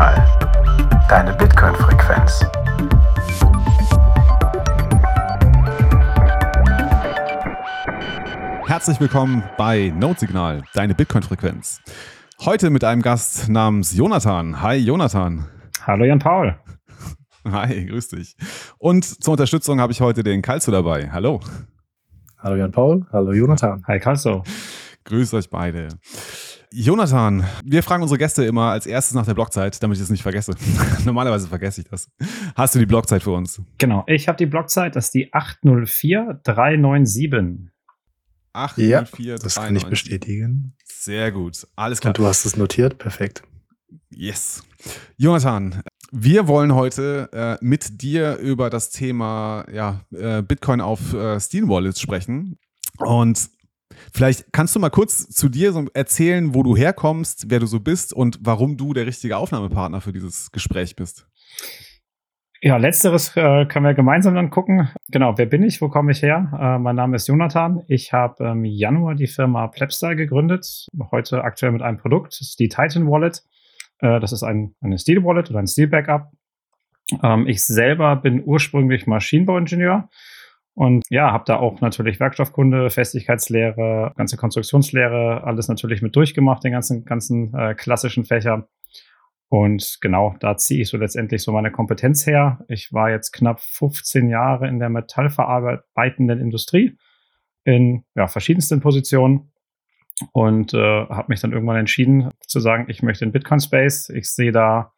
Notsignal. Deine Bitcoin-Frequenz. Herzlich willkommen bei Notsignal, deine Bitcoin-Frequenz. Heute mit einem Gast namens Jonathan. Hi Jonathan. Hallo Jan Paul. Hi, grüß dich. Und zur Unterstützung habe ich heute den Kalzo dabei. Hallo. Hallo Jan Paul, hallo Jonathan. Hi Kalzo. Grüß euch beide. Jonathan, wir fragen unsere Gäste immer als erstes nach der Blockzeit, damit ich es nicht vergesse. Normalerweise vergesse ich das. Hast du die Blockzeit für uns? Genau, ich habe die Blockzeit, das ist die 804397. 804397. Ja, das kann ich bestätigen. Sehr gut, alles klar. Und du hast es notiert, perfekt. Yes. Jonathan, wir wollen heute äh, mit dir über das Thema ja, äh, Bitcoin auf äh, Steam Wallets sprechen. Und Vielleicht kannst du mal kurz zu dir so erzählen, wo du herkommst, wer du so bist und warum du der richtige Aufnahmepartner für dieses Gespräch bist. Ja, letzteres äh, können wir gemeinsam dann gucken. Genau, wer bin ich? Wo komme ich her? Äh, mein Name ist Jonathan. Ich habe im Januar die Firma Plebstyle gegründet. Heute aktuell mit einem Produkt. Das ist die Titan Wallet. Äh, das ist ein, eine Steel Wallet oder ein Steel Backup. Ähm, ich selber bin ursprünglich Maschinenbauingenieur und ja, habe da auch natürlich Werkstoffkunde, Festigkeitslehre, ganze Konstruktionslehre, alles natürlich mit durchgemacht, den ganzen, ganzen äh, klassischen Fächer. Und genau, da ziehe ich so letztendlich so meine Kompetenz her. Ich war jetzt knapp 15 Jahre in der metallverarbeitenden Industrie in ja, verschiedensten Positionen und äh, habe mich dann irgendwann entschieden zu sagen, ich möchte in Bitcoin Space. Ich sehe da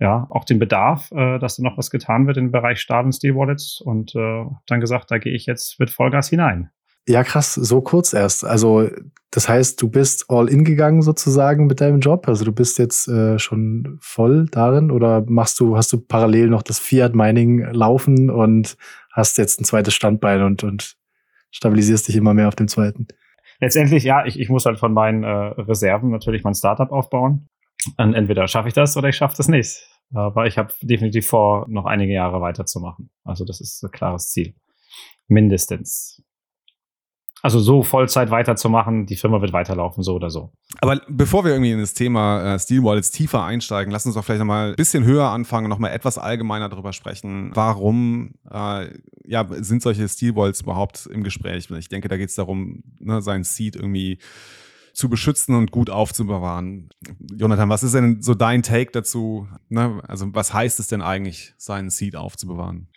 ja, auch den Bedarf, äh, dass da noch was getan wird im Bereich Start- und Steel-Wallets und äh, dann gesagt, da gehe ich jetzt mit Vollgas hinein. Ja, krass, so kurz erst. Also, das heißt, du bist all in gegangen sozusagen mit deinem Job. Also, du bist jetzt äh, schon voll darin oder machst du, hast du parallel noch das Fiat Mining laufen und hast jetzt ein zweites Standbein und, und stabilisierst dich immer mehr auf dem zweiten? Letztendlich, ja, ich, ich muss halt von meinen äh, Reserven natürlich mein Startup aufbauen. Und entweder schaffe ich das oder ich schaffe das nicht. Aber ich habe definitiv vor, noch einige Jahre weiterzumachen. Also das ist ein klares Ziel. Mindestens. Also so Vollzeit weiterzumachen, die Firma wird weiterlaufen, so oder so. Aber bevor wir irgendwie in das Thema äh, Steel Wallets tiefer einsteigen, lass uns doch vielleicht nochmal ein bisschen höher anfangen nochmal etwas allgemeiner darüber sprechen. Warum äh, ja, sind solche Steel Wallets überhaupt im Gespräch? Ich denke, da geht es darum, ne, seinen Seed irgendwie zu beschützen und gut aufzubewahren. Jonathan, was ist denn so dein Take dazu? Ne? Also was heißt es denn eigentlich, seinen Seed aufzubewahren?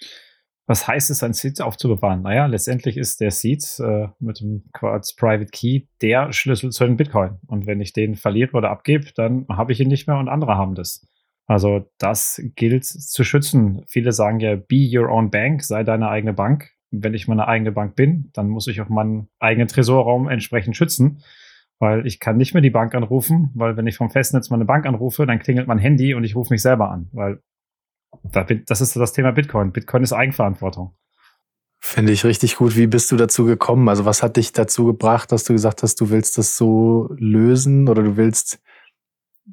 Was heißt es, seinen Seed aufzubewahren? Naja, letztendlich ist der Seed äh, mit dem Quartz Private Key der Schlüssel zu den Bitcoin. Und wenn ich den verliere oder abgebe, dann habe ich ihn nicht mehr und andere haben das. Also das gilt zu schützen. Viele sagen ja, be your own bank, sei deine eigene Bank. Wenn ich meine eigene Bank bin, dann muss ich auch meinen eigenen Tresorraum entsprechend schützen weil ich kann nicht mehr die Bank anrufen, weil wenn ich vom Festnetz meine Bank anrufe, dann klingelt mein Handy und ich rufe mich selber an, weil das ist das Thema Bitcoin. Bitcoin ist Eigenverantwortung. Finde ich richtig gut. Wie bist du dazu gekommen? Also was hat dich dazu gebracht, dass du gesagt hast, du willst das so lösen oder du willst,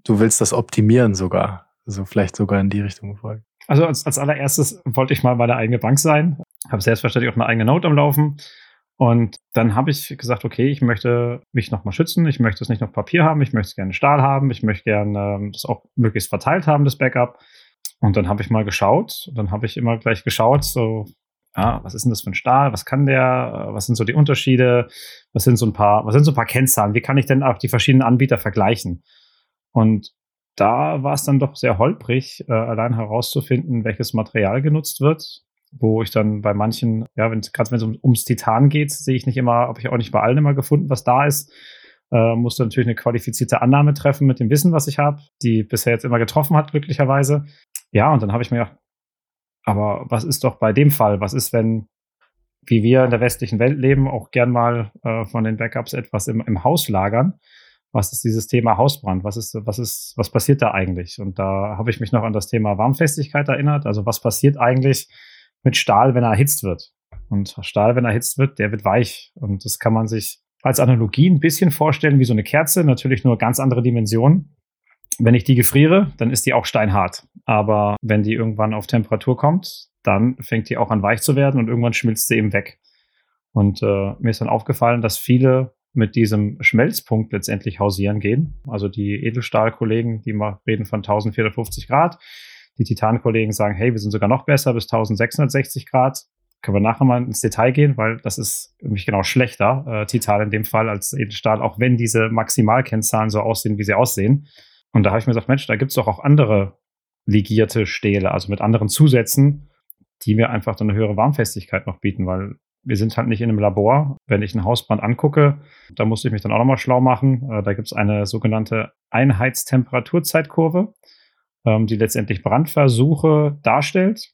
du willst das optimieren sogar? Also vielleicht sogar in die Richtung gefolgt. Also als, als allererstes wollte ich mal meine eigene Bank sein. Habe selbstverständlich auch eine eigene Note am Laufen. Und dann habe ich gesagt, okay, ich möchte mich nochmal schützen, ich möchte es nicht auf Papier haben, ich möchte es gerne Stahl haben, ich möchte gerne ähm, das auch möglichst verteilt haben, das Backup. Und dann habe ich mal geschaut, dann habe ich immer gleich geschaut, so, ja, was ist denn das für ein Stahl, was kann der, was sind so die Unterschiede, was sind so ein paar, was sind so ein paar Kennzahlen, wie kann ich denn auch die verschiedenen Anbieter vergleichen? Und da war es dann doch sehr holprig, äh, allein herauszufinden, welches Material genutzt wird wo ich dann bei manchen, ja, wenn gerade wenn es um, ums Titan geht, sehe ich nicht immer, habe ich auch nicht bei allen immer gefunden, was da ist. Äh, musste natürlich eine qualifizierte Annahme treffen mit dem Wissen, was ich habe, die bisher jetzt immer getroffen hat, glücklicherweise. Ja, und dann habe ich mir gedacht, aber was ist doch bei dem Fall? Was ist, wenn, wie wir in der westlichen Welt leben, auch gern mal äh, von den Backups etwas im, im Haus lagern? Was ist dieses Thema Hausbrand? Was ist, was ist, was passiert da eigentlich? Und da habe ich mich noch an das Thema Warmfestigkeit erinnert. Also was passiert eigentlich, mit Stahl, wenn er erhitzt wird. Und Stahl, wenn er erhitzt wird, der wird weich. Und das kann man sich als Analogie ein bisschen vorstellen wie so eine Kerze, natürlich nur ganz andere Dimensionen. Wenn ich die gefriere, dann ist die auch steinhart. Aber wenn die irgendwann auf Temperatur kommt, dann fängt die auch an weich zu werden und irgendwann schmilzt sie eben weg. Und äh, mir ist dann aufgefallen, dass viele mit diesem Schmelzpunkt letztendlich hausieren gehen. Also die Edelstahlkollegen, die mal reden von 1450 Grad. Die Titankollegen sagen, hey, wir sind sogar noch besser bis 1660 Grad. Können wir nachher mal ins Detail gehen, weil das ist nämlich genau schlechter, äh, Titan in dem Fall als Edelstahl, auch wenn diese Maximalkennzahlen so aussehen, wie sie aussehen. Und da habe ich mir gesagt, Mensch, da gibt es doch auch andere legierte Stähle, also mit anderen Zusätzen, die mir einfach dann eine höhere Warmfestigkeit noch bieten, weil wir sind halt nicht in einem Labor. Wenn ich ein Hausbrand angucke, da muss ich mich dann auch nochmal schlau machen. Äh, da gibt es eine sogenannte Einheitstemperaturzeitkurve, ähm, die letztendlich Brandversuche darstellt,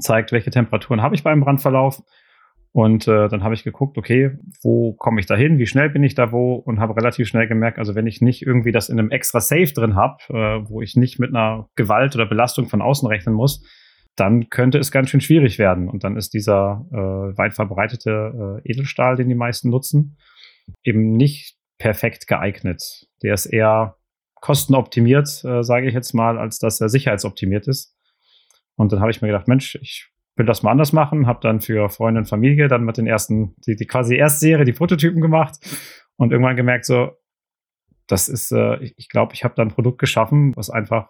zeigt, welche Temperaturen habe ich beim Brandverlauf. Und äh, dann habe ich geguckt, okay, wo komme ich da hin, wie schnell bin ich da wo und habe relativ schnell gemerkt, also wenn ich nicht irgendwie das in einem extra Safe drin habe, äh, wo ich nicht mit einer Gewalt oder Belastung von außen rechnen muss, dann könnte es ganz schön schwierig werden. Und dann ist dieser äh, weit verbreitete äh, Edelstahl, den die meisten nutzen, eben nicht perfekt geeignet. Der ist eher kostenoptimiert, äh, sage ich jetzt mal, als dass er sicherheitsoptimiert ist. Und dann habe ich mir gedacht, Mensch, ich will das mal anders machen, habe dann für Freunde und Familie dann mit den ersten, die, die quasi Erstserie, die Prototypen gemacht und irgendwann gemerkt, so, das ist, äh, ich, glaube, ich habe da ein Produkt geschaffen, was einfach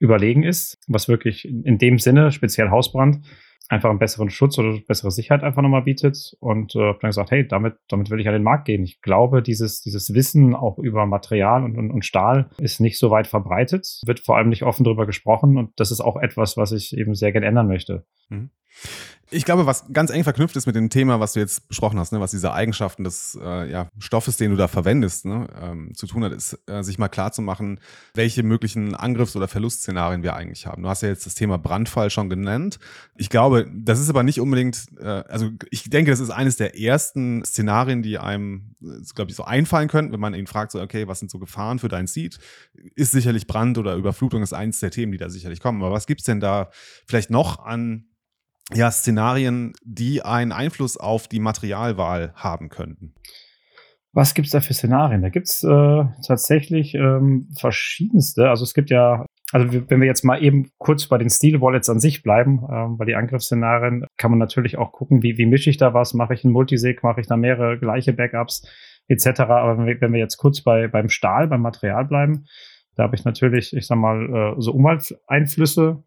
überlegen ist, was wirklich in dem Sinne, speziell Hausbrand, einfach einen besseren Schutz oder bessere Sicherheit einfach nochmal bietet. Und äh, dann gesagt, hey, damit, damit will ich an den Markt gehen. Ich glaube, dieses, dieses Wissen auch über Material und, und, und Stahl ist nicht so weit verbreitet, wird vor allem nicht offen darüber gesprochen. Und das ist auch etwas, was ich eben sehr gerne ändern möchte. Mhm. Ich glaube, was ganz eng verknüpft ist mit dem Thema, was du jetzt besprochen hast, ne, was diese Eigenschaften des äh, ja, Stoffes, den du da verwendest, ne, ähm, zu tun hat, ist, äh, sich mal klar zu machen, welche möglichen Angriffs- oder Verlustszenarien wir eigentlich haben. Du hast ja jetzt das Thema Brandfall schon genannt. Ich glaube, das ist aber nicht unbedingt, äh, also ich denke, das ist eines der ersten Szenarien, die einem, äh, glaube ich, so einfallen könnten, wenn man ihn fragt, so, okay, was sind so Gefahren für dein Seed? Ist sicherlich Brand oder Überflutung ist eines der Themen, die da sicherlich kommen. Aber was gibt's denn da vielleicht noch an ja, Szenarien, die einen Einfluss auf die Materialwahl haben könnten? Was gibt es da für Szenarien? Da gibt es äh, tatsächlich ähm, verschiedenste. Also es gibt ja, also wenn wir jetzt mal eben kurz bei den Steel Wallets an sich bleiben, ähm, bei den Angriffsszenarien, kann man natürlich auch gucken, wie, wie mische ich da was? Mache ich einen Multisig, mache ich da mehrere gleiche Backups etc. Aber wenn wir, wenn wir jetzt kurz bei, beim Stahl, beim Material bleiben, da habe ich natürlich, ich sag mal, äh, so Umwelteinflüsse,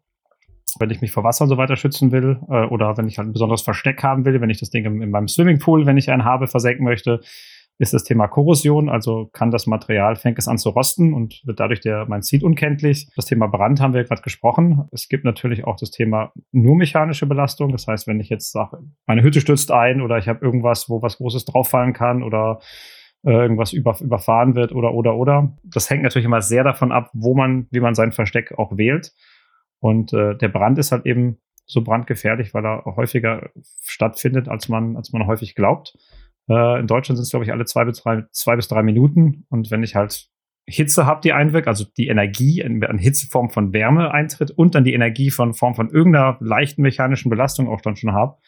wenn ich mich vor Wasser und so weiter schützen will äh, oder wenn ich halt ein besonderes Versteck haben will, wenn ich das Ding in, in meinem Swimmingpool, wenn ich einen habe, versenken möchte, ist das Thema Korrosion, also kann das Material, fängt es an zu rosten und wird dadurch der, mein Seed unkenntlich. Das Thema Brand haben wir gerade gesprochen. Es gibt natürlich auch das Thema nur mechanische Belastung. Das heißt, wenn ich jetzt sage, meine Hütte stürzt ein oder ich habe irgendwas, wo was Großes drauffallen kann oder äh, irgendwas über, überfahren wird oder, oder, oder. Das hängt natürlich immer sehr davon ab, wo man, wie man sein Versteck auch wählt. Und äh, der Brand ist halt eben so brandgefährlich, weil er häufiger stattfindet, als man, als man häufig glaubt. Äh, in Deutschland sind es, glaube ich, alle zwei bis, drei, zwei bis drei Minuten. Und wenn ich halt Hitze habe, die einwirkt, also die Energie an Hitzeform von Wärme eintritt und dann die Energie von Form von irgendeiner leichten mechanischen Belastung auch dann schon habe,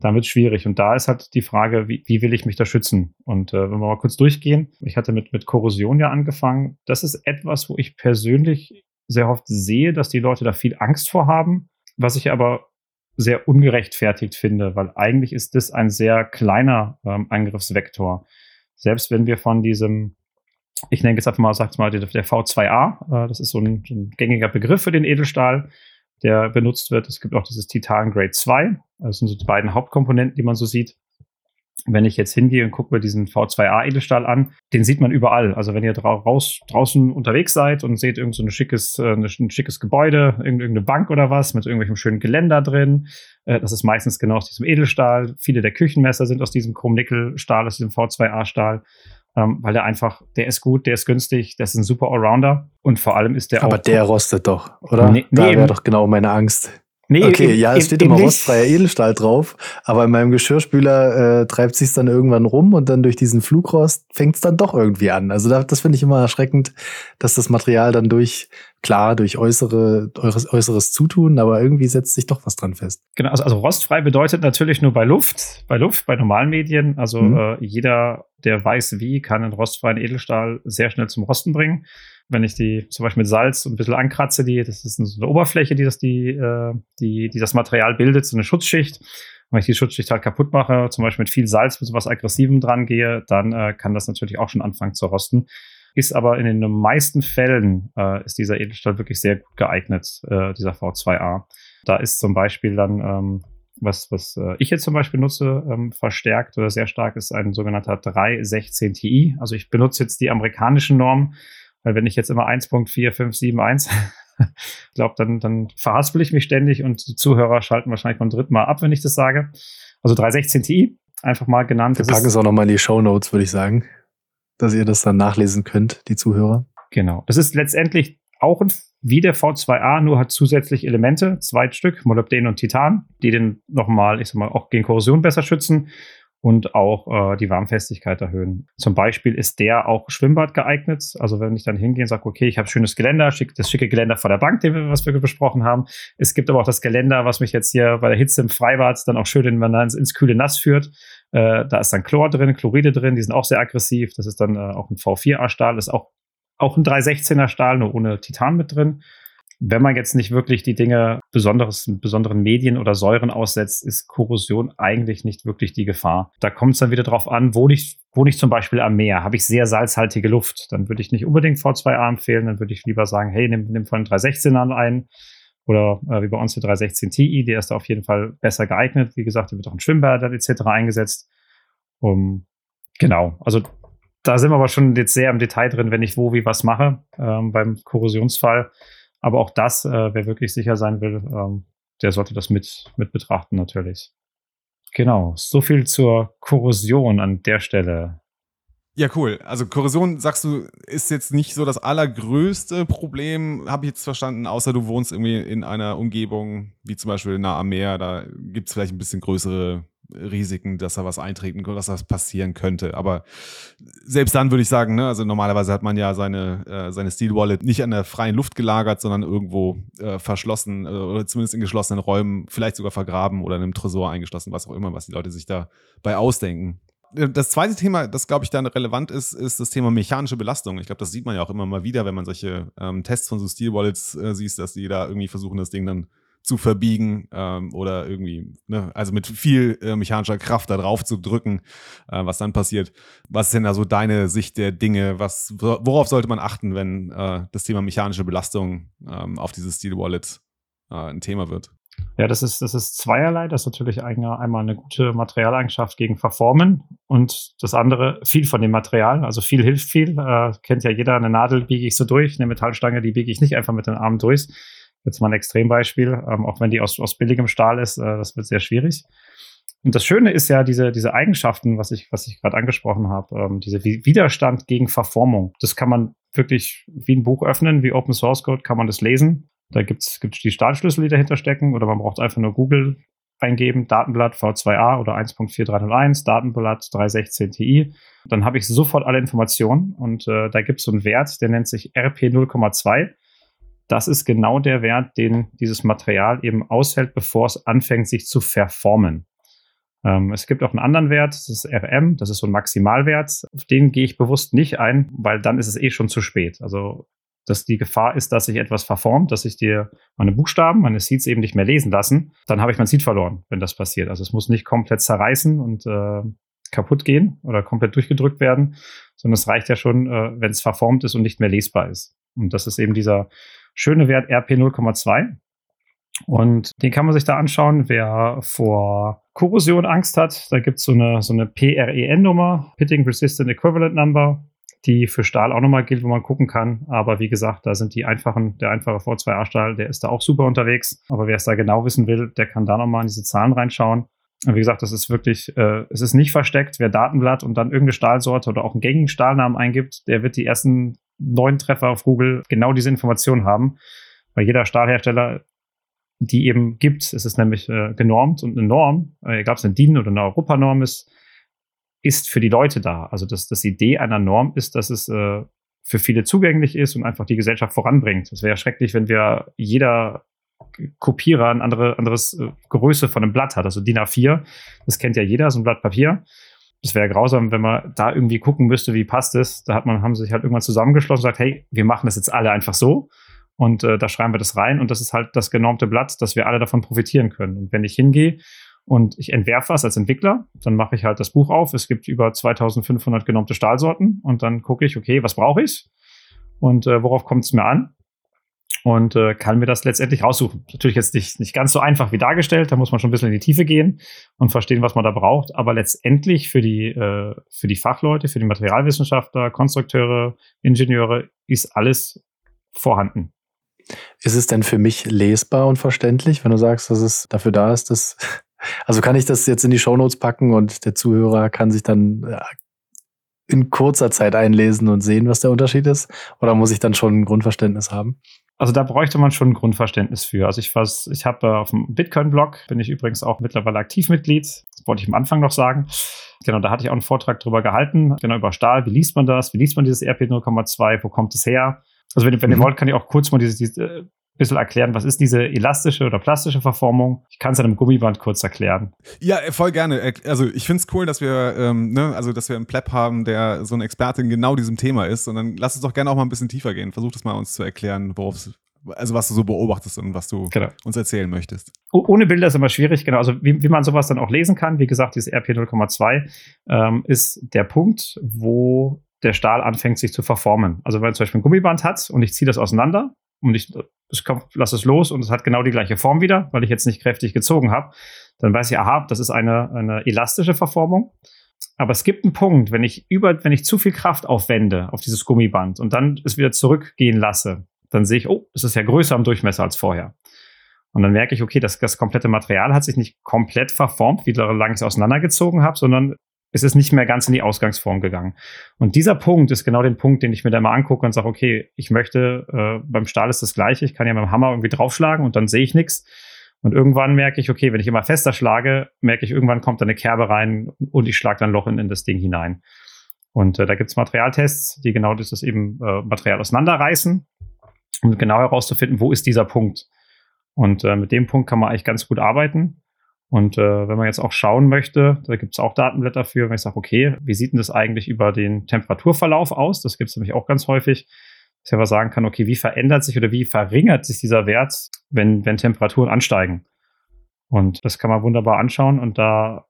dann wird es schwierig. Und da ist halt die Frage, wie, wie will ich mich da schützen? Und äh, wenn wir mal kurz durchgehen, ich hatte mit, mit Korrosion ja angefangen. Das ist etwas, wo ich persönlich sehr oft sehe, dass die Leute da viel Angst vor haben, was ich aber sehr ungerechtfertigt finde, weil eigentlich ist das ein sehr kleiner ähm, Angriffsvektor. Selbst wenn wir von diesem, ich nenne jetzt einfach mal, sag's mal, der, der V2A, äh, das ist so ein, ein, gängiger Begriff für den Edelstahl, der benutzt wird. Es gibt auch dieses Titan Grade 2. Das sind so die beiden Hauptkomponenten, die man so sieht wenn ich jetzt hingehe und gucke mir diesen V2A Edelstahl an, den sieht man überall. Also wenn ihr raus, draußen unterwegs seid und seht irgend so ein schickes, äh, ein schickes Gebäude, irgendeine Bank oder was mit irgendwelchem schönen Geländer drin, äh, das ist meistens genau aus diesem Edelstahl. Viele der Küchenmesser sind aus diesem Chrom-Nickel-Stahl, aus diesem V2A-Stahl. Ähm, weil der einfach, der ist gut, der ist günstig, der ist ein super Allrounder und vor allem ist der Aber auch. Aber der rostet doch, oder? Nee, da wäre doch genau meine Angst. Nee, okay, eben, ja, es steht immer rostfreier Edelstahl drauf, aber in meinem Geschirrspüler äh, treibt sich dann irgendwann rum und dann durch diesen Flugrost fängt es dann doch irgendwie an. Also da, das finde ich immer erschreckend, dass das Material dann durch, klar, durch äußere, äußeres, äußeres Zutun, aber irgendwie setzt sich doch was dran fest. Genau, also, also rostfrei bedeutet natürlich nur bei Luft, bei Luft, bei normalen Medien. Also mhm. äh, jeder, der weiß wie, kann einen rostfreien Edelstahl sehr schnell zum Rosten bringen wenn ich die zum Beispiel mit Salz ein bisschen ankratze, die, das ist so eine Oberfläche, die das, die, äh, die, die das Material bildet, so eine Schutzschicht. wenn ich die Schutzschicht halt kaputt mache, zum Beispiel mit viel Salz, mit sowas Aggressivem dran gehe, dann äh, kann das natürlich auch schon anfangen zu rosten. Ist aber in den meisten Fällen äh, ist dieser Edelstahl wirklich sehr gut geeignet, äh, dieser V2A. Da ist zum Beispiel dann, ähm, was, was äh, ich jetzt zum Beispiel nutze, ähm, verstärkt oder sehr stark, ist ein sogenannter 316 Ti. Also ich benutze jetzt die amerikanischen Normen, weil wenn ich jetzt immer 1.4571 ich glaube, dann, dann verhaspel ich mich ständig und die Zuhörer schalten wahrscheinlich beim dritten Mal ab, wenn ich das sage. Also 316 Ti, einfach mal genannt. Wir packen es auch nochmal in die Show Notes, würde ich sagen dass ihr das dann nachlesen könnt, die Zuhörer. Genau. Das ist letztendlich auch ein, wie der V2A, nur hat zusätzlich Elemente, zwei Stück, Molybden und Titan, die den nochmal, ich sag mal, auch gegen Korrosion besser schützen und auch äh, die Warmfestigkeit erhöhen. Zum Beispiel ist der auch Schwimmbad geeignet. Also wenn ich dann hingehe und sage, okay, ich habe schönes Geländer, schick, das schicke Geländer vor der Bank, den, was wir besprochen haben. Es gibt aber auch das Geländer, was mich jetzt hier bei der Hitze im Freibad dann auch schön, man ins, ins kühle Nass führt. Äh, da ist dann Chlor drin, Chloride drin, die sind auch sehr aggressiv. Das ist dann äh, auch ein V4A-Stahl, ist auch, auch ein 316er Stahl, nur ohne Titan mit drin wenn man jetzt nicht wirklich die Dinge besonderes, besonderen Medien oder Säuren aussetzt, ist Korrosion eigentlich nicht wirklich die Gefahr. Da kommt es dann wieder drauf an, wo ich, wo ich zum Beispiel am Meer, habe ich sehr salzhaltige Luft, dann würde ich nicht unbedingt V2A empfehlen, dann würde ich lieber sagen, hey, nimm, nimm von 316ern ein oder äh, wie bei uns der 316 Ti, der ist da auf jeden Fall besser geeignet. Wie gesagt, der wird auch in Schwimmbad etc. eingesetzt. Um, genau, also da sind wir aber schon jetzt sehr im Detail drin, wenn ich wo wie was mache ähm, beim Korrosionsfall. Aber auch das, äh, wer wirklich sicher sein will, ähm, der sollte das mit, mit betrachten natürlich. Genau, so viel zur Korrosion an der Stelle. Ja, cool. Also Korrosion, sagst du, ist jetzt nicht so das allergrößte Problem, habe ich jetzt verstanden, außer du wohnst irgendwie in einer Umgebung, wie zum Beispiel nah am Meer, da gibt es vielleicht ein bisschen größere Risiken, dass da was eintreten könnte, dass das passieren könnte. Aber selbst dann würde ich sagen, ne, also normalerweise hat man ja seine, äh, seine Steel Wallet nicht an der freien Luft gelagert, sondern irgendwo äh, verschlossen äh, oder zumindest in geschlossenen Räumen, vielleicht sogar vergraben oder in einem Tresor eingeschlossen, was auch immer, was die Leute sich dabei ausdenken. Äh, das zweite Thema, das glaube ich dann relevant ist, ist das Thema mechanische Belastung. Ich glaube, das sieht man ja auch immer mal wieder, wenn man solche ähm, Tests von so Steel Wallets äh, sieht, dass die da irgendwie versuchen, das Ding dann zu verbiegen ähm, oder irgendwie, ne, also mit viel äh, mechanischer Kraft da drauf zu drücken, äh, was dann passiert. Was ist denn da so deine Sicht der Dinge? Was, worauf sollte man achten, wenn äh, das Thema mechanische Belastung ähm, auf dieses Steel Wallet äh, ein Thema wird? Ja, das ist, das ist zweierlei. Das ist natürlich einmal eine gute Materialeigenschaft gegen Verformen und das andere viel von dem Material. Also viel hilft viel. Äh, kennt ja jeder, eine Nadel biege ich so durch, eine Metallstange, die biege ich nicht einfach mit den Armen durch Jetzt mal ein Extrembeispiel, ähm, auch wenn die aus, aus billigem Stahl ist, äh, das wird sehr schwierig. Und das Schöne ist ja diese, diese Eigenschaften, was ich, was ich gerade angesprochen habe, ähm, diese Widerstand gegen Verformung. Das kann man wirklich wie ein Buch öffnen, wie Open Source Code kann man das lesen. Da gibt's gibt's die Stahlschlüssel, die dahinter stecken, oder man braucht einfach nur Google eingeben, Datenblatt V2A oder 1.4301, Datenblatt 316 Ti. Dann habe ich sofort alle Informationen und äh, da gibt es so einen Wert, der nennt sich RP 0,2 das ist genau der Wert, den dieses Material eben aushält, bevor es anfängt, sich zu verformen. Ähm, es gibt auch einen anderen Wert, das ist RM, das ist so ein Maximalwert. Auf den gehe ich bewusst nicht ein, weil dann ist es eh schon zu spät. Also, dass die Gefahr ist, dass sich etwas verformt, dass ich dir meine Buchstaben, meine Seeds eben nicht mehr lesen lassen, dann habe ich mein Seed verloren, wenn das passiert. Also es muss nicht komplett zerreißen und äh, kaputt gehen oder komplett durchgedrückt werden, sondern es reicht ja schon, äh, wenn es verformt ist und nicht mehr lesbar ist. Und das ist eben dieser schöne Wert RP 0,2. Und den kann man sich da anschauen, wer vor Korrosion Angst hat. Da gibt so es eine, so eine PREN-Nummer, Pitting Resistant Equivalent Number, die für Stahl auch nochmal gilt, wo man gucken kann. Aber wie gesagt, da sind die einfachen, der einfache V2A-Stahl, der ist da auch super unterwegs. Aber wer es da genau wissen will, der kann da nochmal in diese Zahlen reinschauen. Und wie gesagt, das ist wirklich, äh, es ist nicht versteckt. Wer Datenblatt und dann irgendeine Stahlsorte oder auch einen gängigen Stahlnamen eingibt, der wird die ersten neun Treffer auf Google genau diese Informationen haben. Weil jeder Stahlhersteller die eben gibt, es ist nämlich äh, genormt und eine Norm, äh, egal ob es eine DIN oder eine Europanorm ist, ist für die Leute da. Also das, das Idee einer Norm ist, dass es äh, für viele zugänglich ist und einfach die Gesellschaft voranbringt. Es wäre schrecklich, wenn wir jeder Kopierer ein andere, anderes äh, Größe von einem Blatt hat. Also DIN A4, das kennt ja jeder, so ein Blatt Papier das wäre grausam, wenn man da irgendwie gucken müsste, wie passt es. Da hat man, haben sie sich halt irgendwann zusammengeschlossen und gesagt, hey, wir machen das jetzt alle einfach so. Und äh, da schreiben wir das rein und das ist halt das genormte Blatt, dass wir alle davon profitieren können. Und wenn ich hingehe und ich entwerfe was als Entwickler. Dann mache ich halt das Buch auf. Es gibt über 2500 genommte Stahlsorten und dann gucke ich, okay, was brauche ich und äh, worauf kommt es mir an? Und äh, kann mir das letztendlich raussuchen. Natürlich jetzt nicht, nicht ganz so einfach wie dargestellt, da muss man schon ein bisschen in die Tiefe gehen und verstehen, was man da braucht, aber letztendlich für die, äh, für die Fachleute, für die Materialwissenschaftler, Konstrukteure, Ingenieure ist alles vorhanden. Ist es denn für mich lesbar und verständlich, wenn du sagst, dass es dafür da ist, dass also kann ich das jetzt in die Shownotes packen und der Zuhörer kann sich dann äh, in kurzer Zeit einlesen und sehen, was der Unterschied ist? Oder muss ich dann schon ein Grundverständnis haben? Also da bräuchte man schon ein Grundverständnis für. Also ich was, ich habe äh, auf dem Bitcoin-Blog, bin ich übrigens auch mittlerweile Aktivmitglied. Das wollte ich am Anfang noch sagen. Genau, da hatte ich auch einen Vortrag drüber gehalten, genau über Stahl. Wie liest man das? Wie liest man dieses RP 0,2? Wo kommt es her? Also wenn, wenn mhm. ihr wollt, kann ich auch kurz mal dieses, dieses äh, bisschen erklären, was ist diese elastische oder plastische Verformung? Ich kann es an einem Gummiband kurz erklären. Ja, äh, voll gerne. Also ich finde es cool, dass wir, ähm, ne, also dass wir einen Pleb haben, der so ein Experte in genau diesem Thema ist. Und dann lass uns doch gerne auch mal ein bisschen tiefer gehen. Versuch das mal uns zu erklären, worauf es also was du so beobachtest und was du genau. uns erzählen möchtest. Ohne Bilder ist immer schwierig, genau. Also wie, wie man sowas dann auch lesen kann, wie gesagt, dieses RP 0,2 ähm, ist der Punkt, wo der Stahl anfängt, sich zu verformen. Also wenn man zum Beispiel ein Gummiband hat und ich ziehe das auseinander, und ich, ich lasse es los und es hat genau die gleiche Form wieder, weil ich jetzt nicht kräftig gezogen habe, dann weiß ich, aha, das ist eine, eine elastische Verformung. Aber es gibt einen Punkt, wenn ich über, wenn ich zu viel Kraft aufwende auf dieses Gummiband und dann es wieder zurückgehen lasse, dann sehe ich, oh, es ist ja größer am Durchmesser als vorher. Und dann merke ich, okay, das, das komplette Material hat sich nicht komplett verformt, wie lange ich es auseinandergezogen habe, sondern es ist nicht mehr ganz in die Ausgangsform gegangen. Und dieser Punkt ist genau den Punkt, den ich mir da mal angucke und sage, okay, ich möchte, äh, beim Stahl ist das gleiche, ich kann ja mit dem Hammer irgendwie draufschlagen und dann sehe ich nichts. Und irgendwann merke ich, okay, wenn ich immer fester schlage, merke ich, irgendwann kommt da eine Kerbe rein und ich schlage dann Loch in, in das Ding hinein. Und äh, da gibt es Materialtests, die genau das eben äh, Material auseinanderreißen, um genau herauszufinden, wo ist dieser Punkt. Und äh, mit dem Punkt kann man eigentlich ganz gut arbeiten. Und äh, wenn man jetzt auch schauen möchte, da gibt es auch Datenblätter für, wenn ich sage, okay, wie sieht denn das eigentlich über den Temperaturverlauf aus? Das gibt es nämlich auch ganz häufig, dass ich aber sagen kann, okay, wie verändert sich oder wie verringert sich dieser Wert, wenn, wenn Temperaturen ansteigen? Und das kann man wunderbar anschauen. Und da,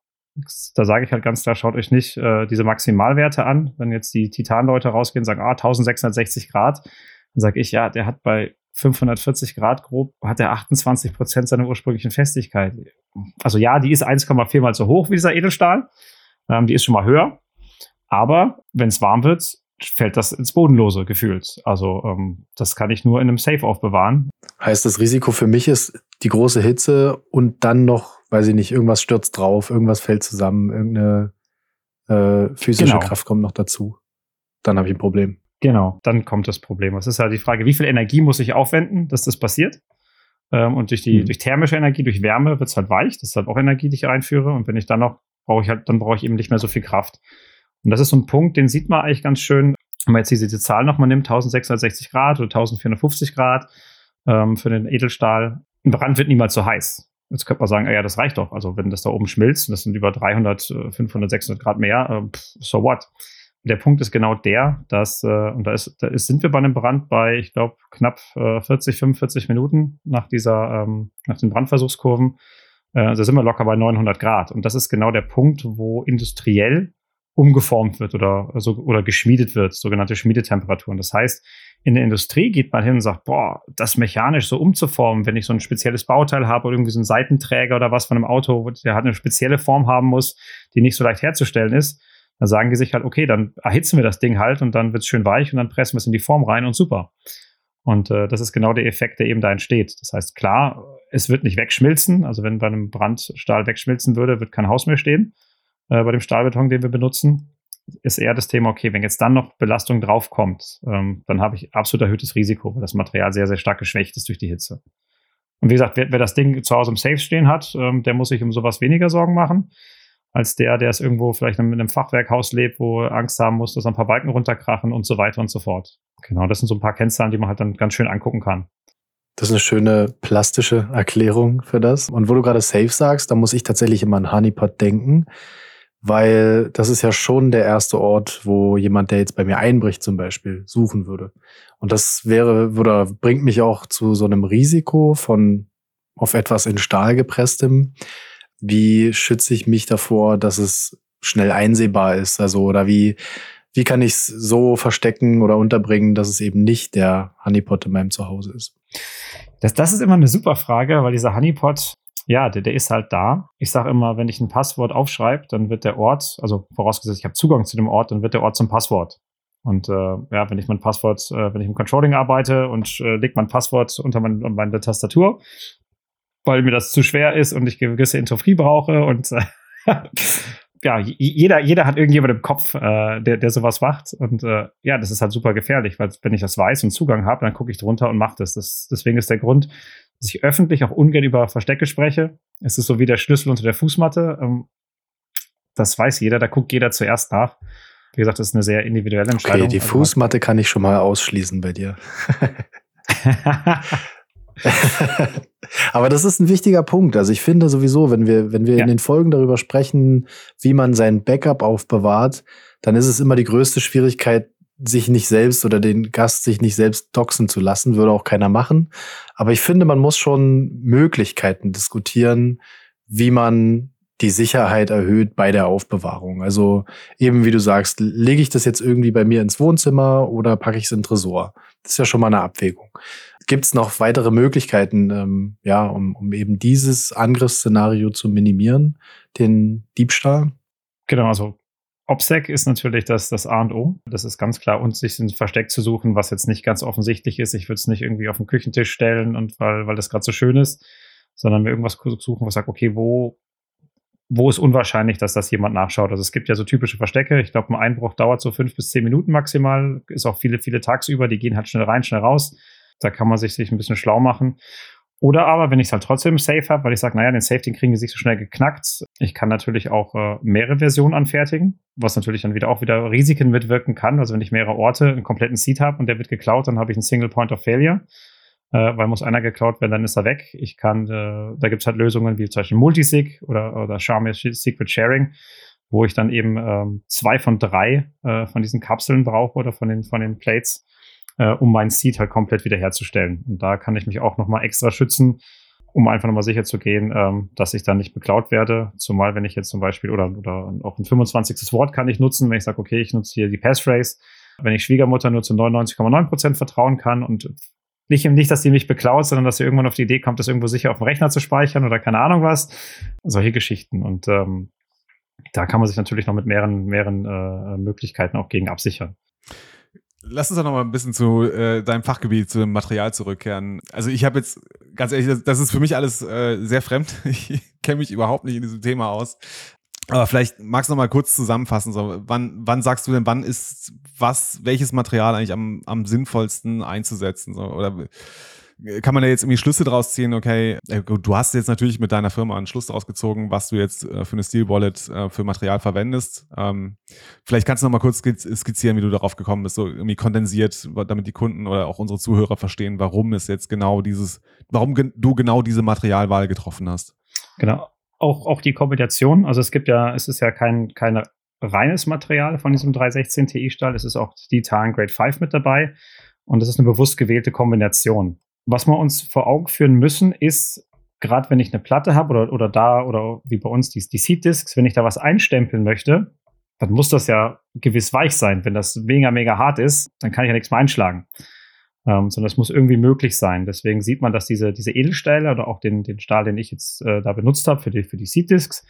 da sage ich halt ganz klar, schaut euch nicht äh, diese Maximalwerte an. Wenn jetzt die Titanleute rausgehen und sagen, ah, 1660 Grad, dann sage ich, ja, der hat bei 540 Grad grob, hat er 28 Prozent seiner ursprünglichen Festigkeit. Also ja, die ist 1,4 mal so hoch wie dieser Edelstahl. Ähm, die ist schon mal höher. Aber wenn es warm wird, fällt das ins Bodenlose gefühlt. Also ähm, das kann ich nur in einem Safe aufbewahren. Heißt, das Risiko für mich ist die große Hitze und dann noch, weiß ich nicht, irgendwas stürzt drauf, irgendwas fällt zusammen, irgendeine äh, physische genau. Kraft kommt noch dazu. Dann habe ich ein Problem. Genau, dann kommt das Problem. Es ist halt die Frage, wie viel Energie muss ich aufwenden, dass das passiert? Ähm, und durch die, mhm. durch thermische Energie, durch Wärme wird es halt weich. Das ist halt auch Energie, die ich reinführe. Und wenn ich dann noch, brauche ich halt, dann brauche ich eben nicht mehr so viel Kraft. Und das ist so ein Punkt, den sieht man eigentlich ganz schön, wenn man jetzt diese, diese Zahl nochmal nimmt, 1660 Grad oder 1450 Grad ähm, für den Edelstahl. Ein Brand wird niemals so heiß. Jetzt könnte man sagen, ah ja, das reicht doch. Also wenn das da oben schmilzt, das sind über 300, 500, 600 Grad mehr, äh, so what? Der Punkt ist genau der, dass, äh, und da, ist, da ist, sind wir bei einem Brand bei, ich glaube, knapp äh, 40, 45 Minuten nach dieser, ähm, nach den Brandversuchskurven. Äh, da sind wir locker bei 900 Grad. Und das ist genau der Punkt, wo industriell umgeformt wird oder, so, oder geschmiedet wird, sogenannte Schmiedetemperaturen. Das heißt, in der Industrie geht man hin und sagt, boah, das mechanisch so umzuformen, wenn ich so ein spezielles Bauteil habe oder irgendwie so einen Seitenträger oder was von einem Auto, der halt eine spezielle Form haben muss, die nicht so leicht herzustellen ist, dann sagen die sich halt, okay, dann erhitzen wir das Ding halt und dann wird es schön weich und dann pressen wir es in die Form rein und super. Und äh, das ist genau der Effekt, der eben da entsteht. Das heißt, klar, es wird nicht wegschmilzen. Also wenn bei einem Brandstahl wegschmilzen würde, wird kein Haus mehr stehen. Äh, bei dem Stahlbeton, den wir benutzen, ist eher das Thema, okay, wenn jetzt dann noch Belastung draufkommt, ähm, dann habe ich absolut erhöhtes Risiko, weil das Material sehr, sehr stark geschwächt ist durch die Hitze. Und wie gesagt, wer, wer das Ding zu Hause im Safe stehen hat, ähm, der muss sich um sowas weniger Sorgen machen als der, der es irgendwo vielleicht in einem Fachwerkhaus lebt, wo Angst haben muss, dass ein paar Balken runterkrachen und so weiter und so fort. Genau, das sind so ein paar Kennzahlen, die man halt dann ganz schön angucken kann. Das ist eine schöne plastische Erklärung für das. Und wo du gerade safe sagst, da muss ich tatsächlich immer an Honeypot denken, weil das ist ja schon der erste Ort, wo jemand, der jetzt bei mir einbricht zum Beispiel, suchen würde. Und das wäre, oder bringt mich auch zu so einem Risiko von auf etwas in Stahl gepresstem, wie schütze ich mich davor, dass es schnell einsehbar ist? Also, oder wie, wie kann ich es so verstecken oder unterbringen, dass es eben nicht der Honeypot in meinem Zuhause ist? Das, das ist immer eine super Frage, weil dieser Honeypot, ja, der, der ist halt da. Ich sage immer, wenn ich ein Passwort aufschreibe, dann wird der Ort, also vorausgesetzt, ich habe Zugang zu dem Ort, dann wird der Ort zum Passwort. Und äh, ja, wenn ich mein Passwort, äh, wenn ich im Controlling arbeite und äh, lege mein Passwort unter mein, meine Tastatur, weil mir das zu schwer ist und ich gewisse Entropie brauche und äh, ja, jeder, jeder hat irgendjemand im Kopf, äh, der, der sowas macht. Und äh, ja, das ist halt super gefährlich, weil wenn ich das weiß und Zugang habe, dann gucke ich drunter und mache das. das. Deswegen ist der Grund, dass ich öffentlich auch ungern über Verstecke spreche. Es ist so wie der Schlüssel unter der Fußmatte. Ähm, das weiß jeder, da guckt jeder zuerst nach. Wie gesagt, das ist eine sehr individuelle Entscheidung. Okay, die also Fußmatte kann ich schon mal ausschließen bei dir. Aber das ist ein wichtiger Punkt. Also ich finde sowieso, wenn wir, wenn wir ja. in den Folgen darüber sprechen, wie man sein Backup aufbewahrt, dann ist es immer die größte Schwierigkeit, sich nicht selbst oder den Gast sich nicht selbst doxen zu lassen, würde auch keiner machen. Aber ich finde, man muss schon Möglichkeiten diskutieren, wie man die Sicherheit erhöht bei der Aufbewahrung. Also eben wie du sagst, lege ich das jetzt irgendwie bei mir ins Wohnzimmer oder packe ich es in den Tresor? Das ist ja schon mal eine Abwägung. Gibt es noch weitere Möglichkeiten, ähm, ja, um, um eben dieses Angriffsszenario zu minimieren, den Diebstahl? Genau, also OPSEC ist natürlich das, das A und O. Das ist ganz klar, und sich ein Versteck zu suchen, was jetzt nicht ganz offensichtlich ist. Ich würde es nicht irgendwie auf den Küchentisch stellen und weil, weil das gerade so schön ist, sondern mir irgendwas suchen, ich sage, okay, wo wo ist unwahrscheinlich, dass das jemand nachschaut. Also es gibt ja so typische Verstecke. Ich glaube, ein Einbruch dauert so fünf bis zehn Minuten maximal. Ist auch viele, viele tagsüber. Die gehen halt schnell rein, schnell raus. Da kann man sich, sich ein bisschen schlau machen. Oder aber, wenn ich es halt trotzdem safe habe, weil ich sage, naja, den Safe, den kriegen die sich so schnell geknackt. Ich kann natürlich auch äh, mehrere Versionen anfertigen, was natürlich dann wieder auch wieder Risiken mitwirken kann. Also wenn ich mehrere Orte, einen kompletten Seed habe und der wird geklaut, dann habe ich einen Single Point of Failure äh, weil muss einer geklaut werden, dann ist er weg. Ich kann, äh, da gibt es halt Lösungen wie zum Beispiel Multisig oder, oder Xiaomi Secret Sharing, wo ich dann eben ähm, zwei von drei äh, von diesen Kapseln brauche oder von den, von den Plates, äh, um mein Seed halt komplett wiederherzustellen. Und da kann ich mich auch nochmal extra schützen, um einfach nochmal sicher zu gehen, ähm, dass ich dann nicht beklaut werde. Zumal, wenn ich jetzt zum Beispiel, oder, oder auch ein 25. Wort kann ich nutzen, wenn ich sage, okay, ich nutze hier die Passphrase, wenn ich Schwiegermutter nur zu 99,9% vertrauen kann und nicht, nicht, dass die mich beklaut, sondern dass sie irgendwann auf die Idee kommt, das irgendwo sicher auf dem Rechner zu speichern oder keine Ahnung was. Solche Geschichten. Und ähm, da kann man sich natürlich noch mit mehreren, mehreren äh, Möglichkeiten auch gegen absichern. Lass uns doch noch mal ein bisschen zu äh, deinem Fachgebiet, zu dem Material zurückkehren. Also ich habe jetzt, ganz ehrlich, das, das, ist für mich alles äh, sehr fremd. Ich kenne mich überhaupt nicht in diesem Thema aus. Aber vielleicht magst du noch mal kurz zusammenfassen. So, wann, wann sagst du denn, wann ist was, welches Material eigentlich am, am sinnvollsten einzusetzen? So, oder kann man da jetzt irgendwie Schlüsse draus ziehen? Okay, äh, du hast jetzt natürlich mit deiner Firma einen Schluss draus gezogen, was du jetzt äh, für eine Steel Wallet äh, für Material verwendest. Ähm, vielleicht kannst du noch mal kurz skizzieren, wie du darauf gekommen bist, so irgendwie kondensiert, damit die Kunden oder auch unsere Zuhörer verstehen, warum es jetzt genau dieses, warum du genau diese Materialwahl getroffen hast. Genau auch, auch die Kombination. Also es gibt ja, es ist ja kein, kein reines Material von diesem 316 Ti-Stahl. Es ist auch Titan Grade 5 mit dabei. Und es ist eine bewusst gewählte Kombination. Was wir uns vor Augen führen müssen, ist, gerade wenn ich eine Platte habe oder, oder da oder wie bei uns die, die Seed-Discs, wenn ich da was einstempeln möchte, dann muss das ja gewiss weich sein. Wenn das mega, mega hart ist, dann kann ich ja nichts mehr einschlagen ähm, sondern es muss irgendwie möglich sein. Deswegen sieht man, dass diese, diese Edelstähle oder auch den, den Stahl, den ich jetzt äh, da benutzt habe für die, für die Seed Discs,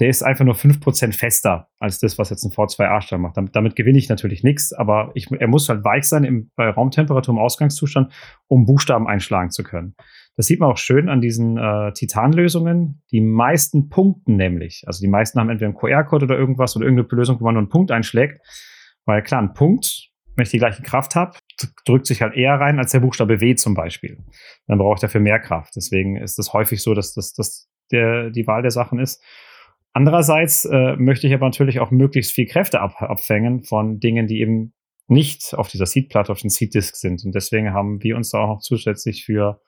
der ist einfach nur 5% fester als das, was jetzt ein V2A-Stahl macht. Damit, damit, gewinne ich natürlich nichts, aber ich, er muss halt weich sein im, bei Raumtemperatur im Ausgangszustand, um Buchstaben einschlagen zu können. Das sieht man auch schön an diesen äh, Titanlösungen. Die meisten Punkten nämlich, also die meisten haben entweder einen QR-Code oder irgendwas oder irgendeine Lösung, wo man nur einen Punkt einschlägt. Weil klar, ein Punkt wenn ich die gleiche Kraft habe, drückt sich halt eher rein als der Buchstabe W zum Beispiel. Dann brauche ich dafür mehr Kraft. Deswegen ist es häufig so, dass das, das der, die Wahl der Sachen ist. Andererseits äh, möchte ich aber natürlich auch möglichst viel Kräfte ab, abfängen von Dingen, die eben nicht auf dieser Seed-Platte, auf den Seed-Disk sind. Und deswegen haben wir uns da auch noch zusätzlich für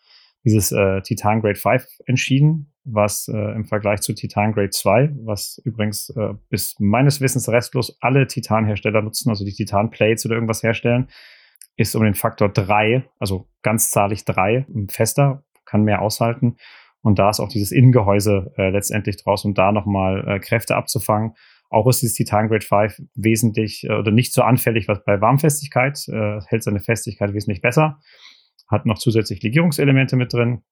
dieses äh, Titan Grade 5 entschieden, was äh, im Vergleich zu Titan Grade 2, was übrigens äh, bis meines Wissens restlos alle Titanhersteller nutzen, also die Titan Plates oder irgendwas herstellen, ist um den Faktor 3, also ganzzahlig 3, fester, kann mehr aushalten Und da ist auch dieses Innengehäuse äh, letztendlich draus, um da nochmal äh, Kräfte abzufangen. Auch ist dieses Titan Grade 5 wesentlich äh, oder nicht so anfällig was bei Warmfestigkeit, äh, hält seine Festigkeit wesentlich besser, hat noch zusätzlich Legierungselemente mit drin.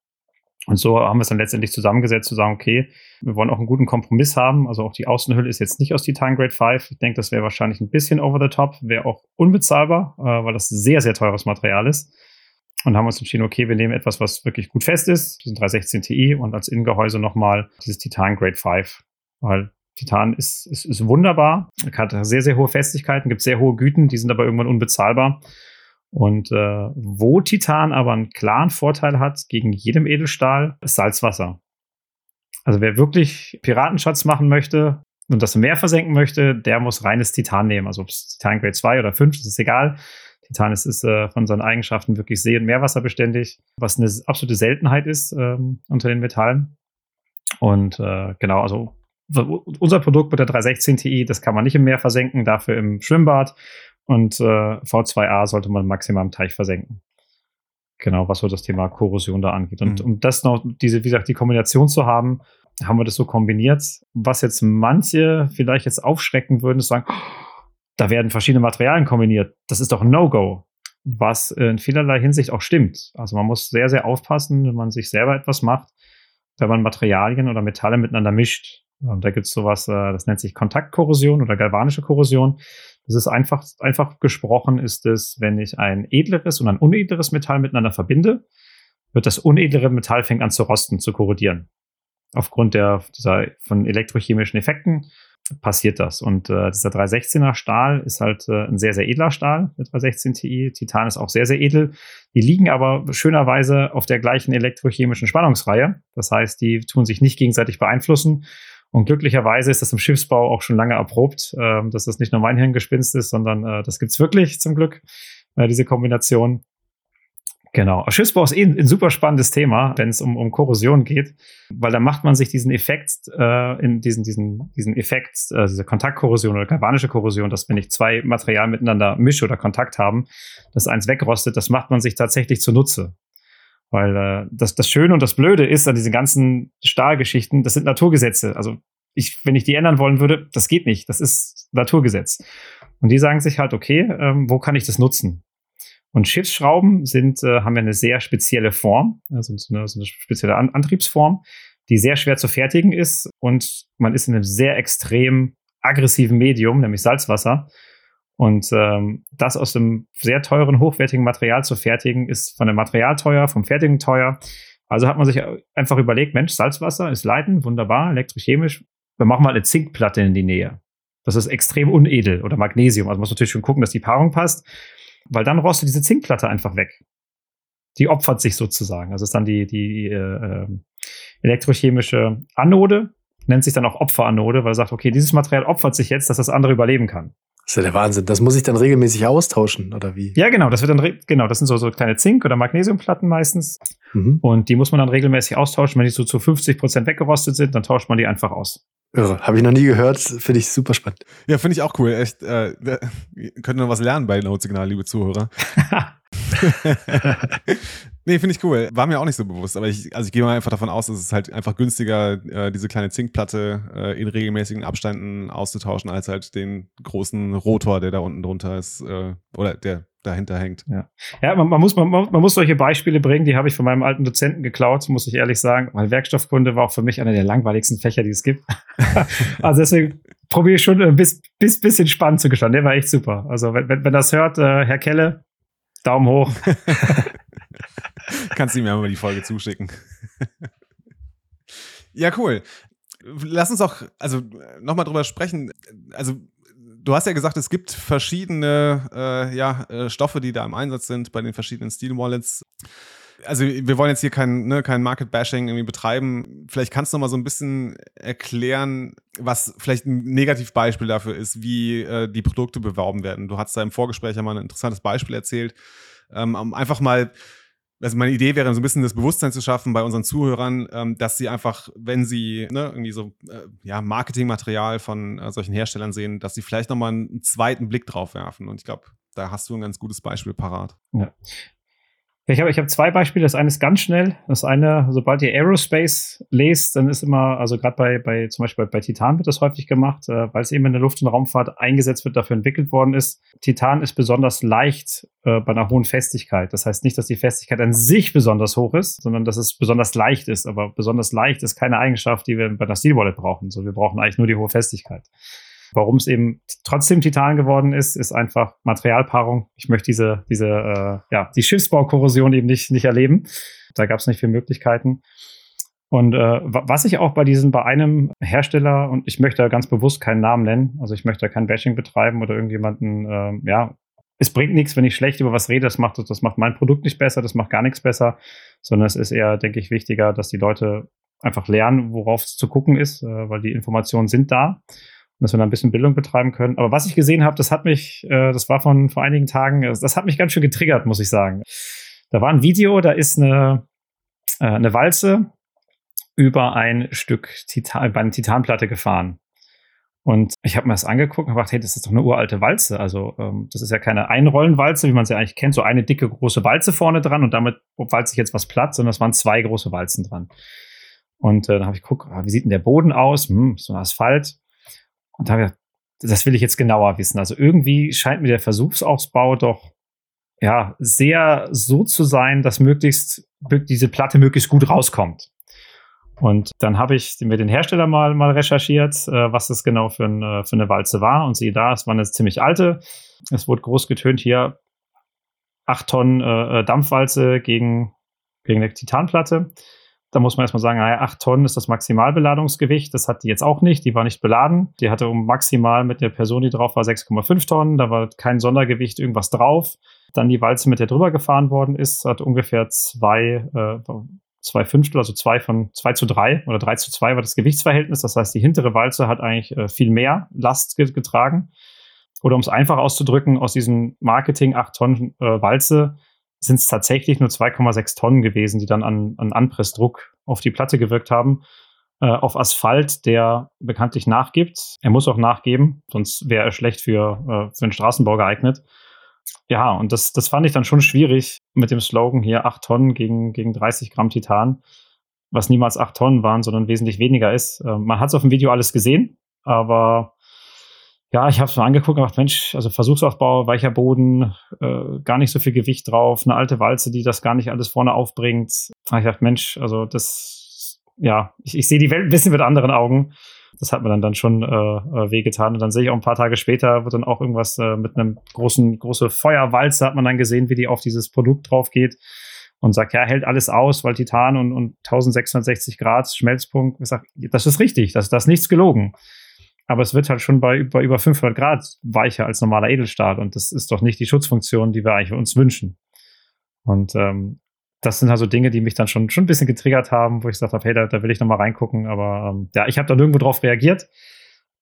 Und so haben wir es dann letztendlich zusammengesetzt, zu sagen, okay, wir wollen auch einen guten Kompromiss haben. Also auch die Außenhülle ist jetzt nicht aus Titan Grade 5. Ich denke, das wäre wahrscheinlich ein bisschen over the top, wäre auch unbezahlbar, äh, weil das sehr, sehr teures Material ist. Und haben uns entschieden, okay, wir nehmen etwas, was wirklich gut fest ist, sind 316 Ti und als Innengehäuse nochmal dieses Titan Grade 5. Weil Titan ist, ist, ist wunderbar, hat sehr, sehr hohe Festigkeiten, gibt sehr hohe Güten, die sind aber irgendwann unbezahlbar. Und äh, wo Titan aber einen klaren Vorteil hat gegen jedem Edelstahl, ist Salzwasser. Also wer wirklich Piratenschatz machen möchte und das Meer versenken möchte, der muss reines Titan nehmen. Also ob es Titan Grade 2 oder 5, das ist egal. Titan ist, ist äh, von seinen Eigenschaften wirklich See- und meerwasserbeständig, was eine absolute Seltenheit ist ähm, unter den Metallen. Und äh, genau, also unser Produkt mit der 316 Ti, das kann man nicht im Meer versenken, dafür im Schwimmbad. Und äh, V2A sollte man maximal im Teich versenken. Genau, was so das Thema Korrosion da angeht. Und mhm. um das noch, diese, wie gesagt, die Kombination zu haben, haben wir das so kombiniert. Was jetzt manche vielleicht jetzt aufschrecken würden, ist sagen, oh, da werden verschiedene Materialien kombiniert. Das ist doch ein No-Go. Was in vielerlei Hinsicht auch stimmt. Also man muss sehr, sehr aufpassen, wenn man sich selber etwas macht, wenn man Materialien oder Metalle miteinander mischt. Ähm, da gibt es sowas, äh, das nennt sich Kontaktkorrosion oder galvanische Korrosion. Das ist einfach, einfach gesprochen, ist es, wenn ich ein edleres und ein unedleres Metall miteinander verbinde, wird das unedlere Metall fängt an zu rosten, zu korrodieren. Aufgrund der, dieser, von elektrochemischen Effekten passiert das. Und äh, dieser 316er Stahl ist halt äh, ein sehr, sehr edler Stahl, der 316 Ti. Titan ist auch sehr, sehr edel. Die liegen aber schönerweise auf der gleichen elektrochemischen Spannungsreihe. Das heißt, die tun sich nicht gegenseitig beeinflussen und glücklicherweise ist das im Schiffsbau auch schon lange erprobt, äh, dass das nicht nur mein Hirngespinst ist, sondern äh, das gibt's wirklich zum Glück, äh, diese Kombination. Genau. Schiffsbau ist eh ein, ein super spannendes Thema, wenn es um, um Korrosion geht, weil da macht man sich diesen Effekt, äh, in diesen, diesen, diesen Effekt, äh, diese Kontaktkorrosion oder galvanische Korrosion, dass wenn ich zwei Materialien miteinander mische oder Kontakt haben, dass eins wegrostet, das macht man sich tatsächlich zunutze. Weil äh, das, das Schöne und das Blöde ist an diesen ganzen Stahlgeschichten, das sind Naturgesetze. Also ich, wenn ich die ändern wollen würde, das geht nicht. Das ist Naturgesetz. Und die sagen sich halt, okay, ähm, wo kann ich das nutzen? Und Schiffsschrauben sind, äh, haben ja eine sehr spezielle Form, also so eine, so eine spezielle An Antriebsform, die sehr schwer zu fertigen ist. Und man ist in einem sehr extrem aggressiven Medium, nämlich Salzwasser. Und ähm, das aus einem sehr teuren, hochwertigen Material zu fertigen, ist von dem Material teuer, vom Fertigen teuer. Also hat man sich einfach überlegt, Mensch, Salzwasser ist leitend, wunderbar, elektrochemisch. Wir machen mal eine Zinkplatte in die Nähe. Das ist extrem unedel oder Magnesium. Also man muss natürlich schon gucken, dass die Paarung passt, weil dann rostet diese Zinkplatte einfach weg. Die opfert sich sozusagen. Das ist dann die, die äh, ähm, elektrochemische Anode, nennt sich dann auch Opferanode, weil er sagt, okay, dieses Material opfert sich jetzt, dass das andere überleben kann. Das ist ja der Wahnsinn. Das muss ich dann regelmäßig austauschen, oder wie? Ja, genau. Das wird dann, genau, das sind so, so kleine Zink- oder Magnesiumplatten meistens. Mhm. Und die muss man dann regelmäßig austauschen. Wenn die so zu 50 Prozent weggerostet sind, dann tauscht man die einfach aus. Irre. Habe ich noch nie gehört. Finde ich super spannend. Ja, finde ich auch cool. Echt, äh, könnt ihr noch was lernen bei Notsignal, liebe Zuhörer. nee, finde ich cool. War mir auch nicht so bewusst, aber ich, also ich gehe mal einfach davon aus, dass es halt einfach günstiger, äh, diese kleine Zinkplatte äh, in regelmäßigen Abständen auszutauschen, als halt den großen Rotor, der da unten drunter ist, äh, oder der dahinter hängt. Ja, ja man, man, muss, man, man muss solche Beispiele bringen, die habe ich von meinem alten Dozenten geklaut, muss ich ehrlich sagen, weil Werkstoffkunde war auch für mich einer der langweiligsten Fächer, die es gibt. also deswegen probiere ich schon ein bis, bis, bisschen spannend zu gestalten. Der war echt super. Also wenn, wenn, wenn das hört, äh, Herr Kelle, Daumen hoch. Kannst du mir mal die Folge zuschicken. ja, cool. Lass uns auch, also nochmal drüber sprechen. Also, du hast ja gesagt, es gibt verschiedene äh, ja, äh, Stoffe, die da im Einsatz sind bei den verschiedenen Steel Wallets. Also, wir wollen jetzt hier kein, ne, kein Market-Bashing irgendwie betreiben. Vielleicht kannst du noch mal so ein bisschen erklären, was vielleicht ein Negativbeispiel dafür ist, wie äh, die Produkte beworben werden. Du hast da im Vorgespräch ja mal ein interessantes Beispiel erzählt. Ähm, einfach mal also meine Idee wäre, so ein bisschen das Bewusstsein zu schaffen bei unseren Zuhörern, ähm, dass sie einfach, wenn sie ne, irgendwie so äh, ja, Marketingmaterial von äh, solchen Herstellern sehen, dass sie vielleicht nochmal einen zweiten Blick drauf werfen. Und ich glaube, da hast du ein ganz gutes Beispiel parat. Ja. Ich habe ich hab zwei Beispiele. Das eine ist ganz schnell. Das eine, sobald ihr Aerospace lest, dann ist immer, also gerade bei, bei zum Beispiel bei Titan wird das häufig gemacht, äh, weil es eben in der Luft- und Raumfahrt eingesetzt wird, dafür entwickelt worden ist. Titan ist besonders leicht äh, bei einer hohen Festigkeit. Das heißt nicht, dass die Festigkeit an sich besonders hoch ist, sondern dass es besonders leicht ist. Aber besonders leicht ist keine Eigenschaft, die wir bei einer Steel Wallet brauchen. So, wir brauchen eigentlich nur die hohe Festigkeit. Warum es eben trotzdem Titan geworden ist, ist einfach Materialpaarung. Ich möchte diese, diese, äh, ja, die Schiffsbaukorrosion eben nicht, nicht erleben. Da gab es nicht viele Möglichkeiten. Und äh, was ich auch bei diesem, bei einem Hersteller, und ich möchte ganz bewusst keinen Namen nennen, also ich möchte kein Bashing betreiben oder irgendjemanden, äh, ja, es bringt nichts, wenn ich schlecht über was rede, das macht, das macht mein Produkt nicht besser, das macht gar nichts besser, sondern es ist eher, denke ich, wichtiger, dass die Leute einfach lernen, worauf es zu gucken ist, äh, weil die Informationen sind da dass wir da ein bisschen Bildung betreiben können. Aber was ich gesehen habe, das hat mich, äh, das war von vor einigen Tagen, äh, das hat mich ganz schön getriggert, muss ich sagen. Da war ein Video, da ist eine, äh, eine Walze über ein Stück Titan, bei einer Titanplatte gefahren. Und ich habe mir das angeguckt und gedacht, hey, das ist doch eine uralte Walze. Also ähm, das ist ja keine Einrollenwalze, wie man sie eigentlich kennt, so eine dicke große Walze vorne dran und damit walze ich jetzt was platt, sondern es waren zwei große Walzen dran. Und äh, dann habe ich geguckt, ah, wie sieht denn der Boden aus? Hm, so ein Asphalt. Und da habe ich das will ich jetzt genauer wissen. Also irgendwie scheint mir der Versuchsausbau doch ja sehr so zu sein, dass möglichst diese Platte möglichst gut rauskommt. Und dann habe ich mir den Hersteller mal, mal recherchiert, äh, was das genau für, ein, äh, für eine Walze war. Und siehe da, es war eine ziemlich alte. Es wurde groß getönt hier, 8 Tonnen äh, äh, Dampfwalze gegen, gegen eine Titanplatte. Da muss man erstmal sagen, naja, 8 Tonnen ist das Maximalbeladungsgewicht. Das hat die jetzt auch nicht. Die war nicht beladen. Die hatte um maximal mit der Person, die drauf war, 6,5 Tonnen. Da war kein Sondergewicht irgendwas drauf. Dann die Walze, mit der drüber gefahren worden ist, hat ungefähr zwei, äh, zwei Fünftel, also zwei von zwei zu drei oder drei zu zwei war das Gewichtsverhältnis. Das heißt, die hintere Walze hat eigentlich äh, viel mehr Last getragen. Oder um es einfach auszudrücken, aus diesem Marketing 8 Tonnen äh, Walze sind es tatsächlich nur 2,6 Tonnen gewesen, die dann an, an Anpressdruck auf die Platte gewirkt haben. Äh, auf Asphalt, der bekanntlich nachgibt. Er muss auch nachgeben, sonst wäre er schlecht für, äh, für den Straßenbau geeignet. Ja, und das, das fand ich dann schon schwierig mit dem Slogan hier 8 Tonnen gegen, gegen 30 Gramm Titan, was niemals 8 Tonnen waren, sondern wesentlich weniger ist. Äh, man hat es auf dem Video alles gesehen, aber ja, ich habe es mir angeguckt und gedacht, Mensch, also Versuchsaufbau, weicher Boden, äh, gar nicht so viel Gewicht drauf, eine alte Walze, die das gar nicht alles vorne aufbringt. Da ich gedacht, Mensch, also das, ja, ich, ich sehe die Welt ein bisschen mit anderen Augen. Das hat mir dann, dann schon äh, äh, wehgetan. Und dann sehe ich auch ein paar Tage später, wird dann auch irgendwas äh, mit einem großen, große Feuerwalze, hat man dann gesehen, wie die auf dieses Produkt drauf geht und sagt, ja, hält alles aus, weil Titan und, und 1660 Grad Schmelzpunkt. Ich sage, das ist richtig, das, das ist nichts gelogen aber es wird halt schon bei, bei über 500 Grad weicher als normaler Edelstahl und das ist doch nicht die Schutzfunktion, die wir eigentlich uns wünschen. Und ähm, das sind also Dinge, die mich dann schon, schon ein bisschen getriggert haben, wo ich gesagt habe, hey, da, da will ich nochmal reingucken. Aber ähm, ja, ich habe da nirgendwo drauf reagiert.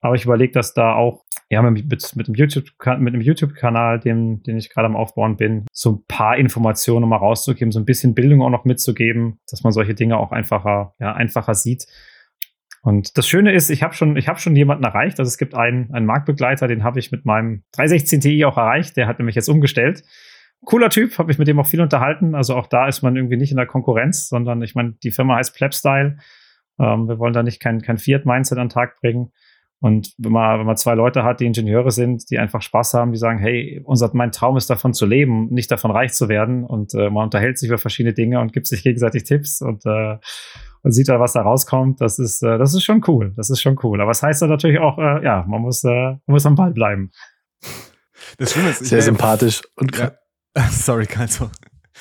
Aber ich überlege, dass da auch, ja, mit, mit, mit dem YouTube-Kanal, YouTube-Kanal, den, den ich gerade am Aufbauen bin, so ein paar Informationen nochmal rauszugeben, so ein bisschen Bildung auch noch mitzugeben, dass man solche Dinge auch einfacher, ja, einfacher sieht. Und das Schöne ist, ich habe schon, ich habe schon jemanden erreicht. Also es gibt einen, einen Marktbegleiter, den habe ich mit meinem 316 Ti auch erreicht. Der hat nämlich jetzt umgestellt. Cooler Typ, habe ich mit dem auch viel unterhalten. Also auch da ist man irgendwie nicht in der Konkurrenz, sondern ich meine, die Firma heißt Plebstyle. Ähm, wir wollen da nicht kein, kein Fiat-Mindset an den Tag bringen. Und wenn man, wenn man zwei Leute hat, die Ingenieure sind, die einfach Spaß haben, die sagen, hey, unser, mein Traum ist davon zu leben, nicht davon reich zu werden. Und äh, man unterhält sich über verschiedene Dinge und gibt sich gegenseitig Tipps und äh, und sieht da, was da rauskommt. Das ist, äh, das ist schon cool. Das ist schon cool. Aber es das heißt dann natürlich auch, äh, ja, man muss, äh, man muss am Ball bleiben. Das Schlimme ist, sehr sympathisch und ja. Sorry, Kalzo.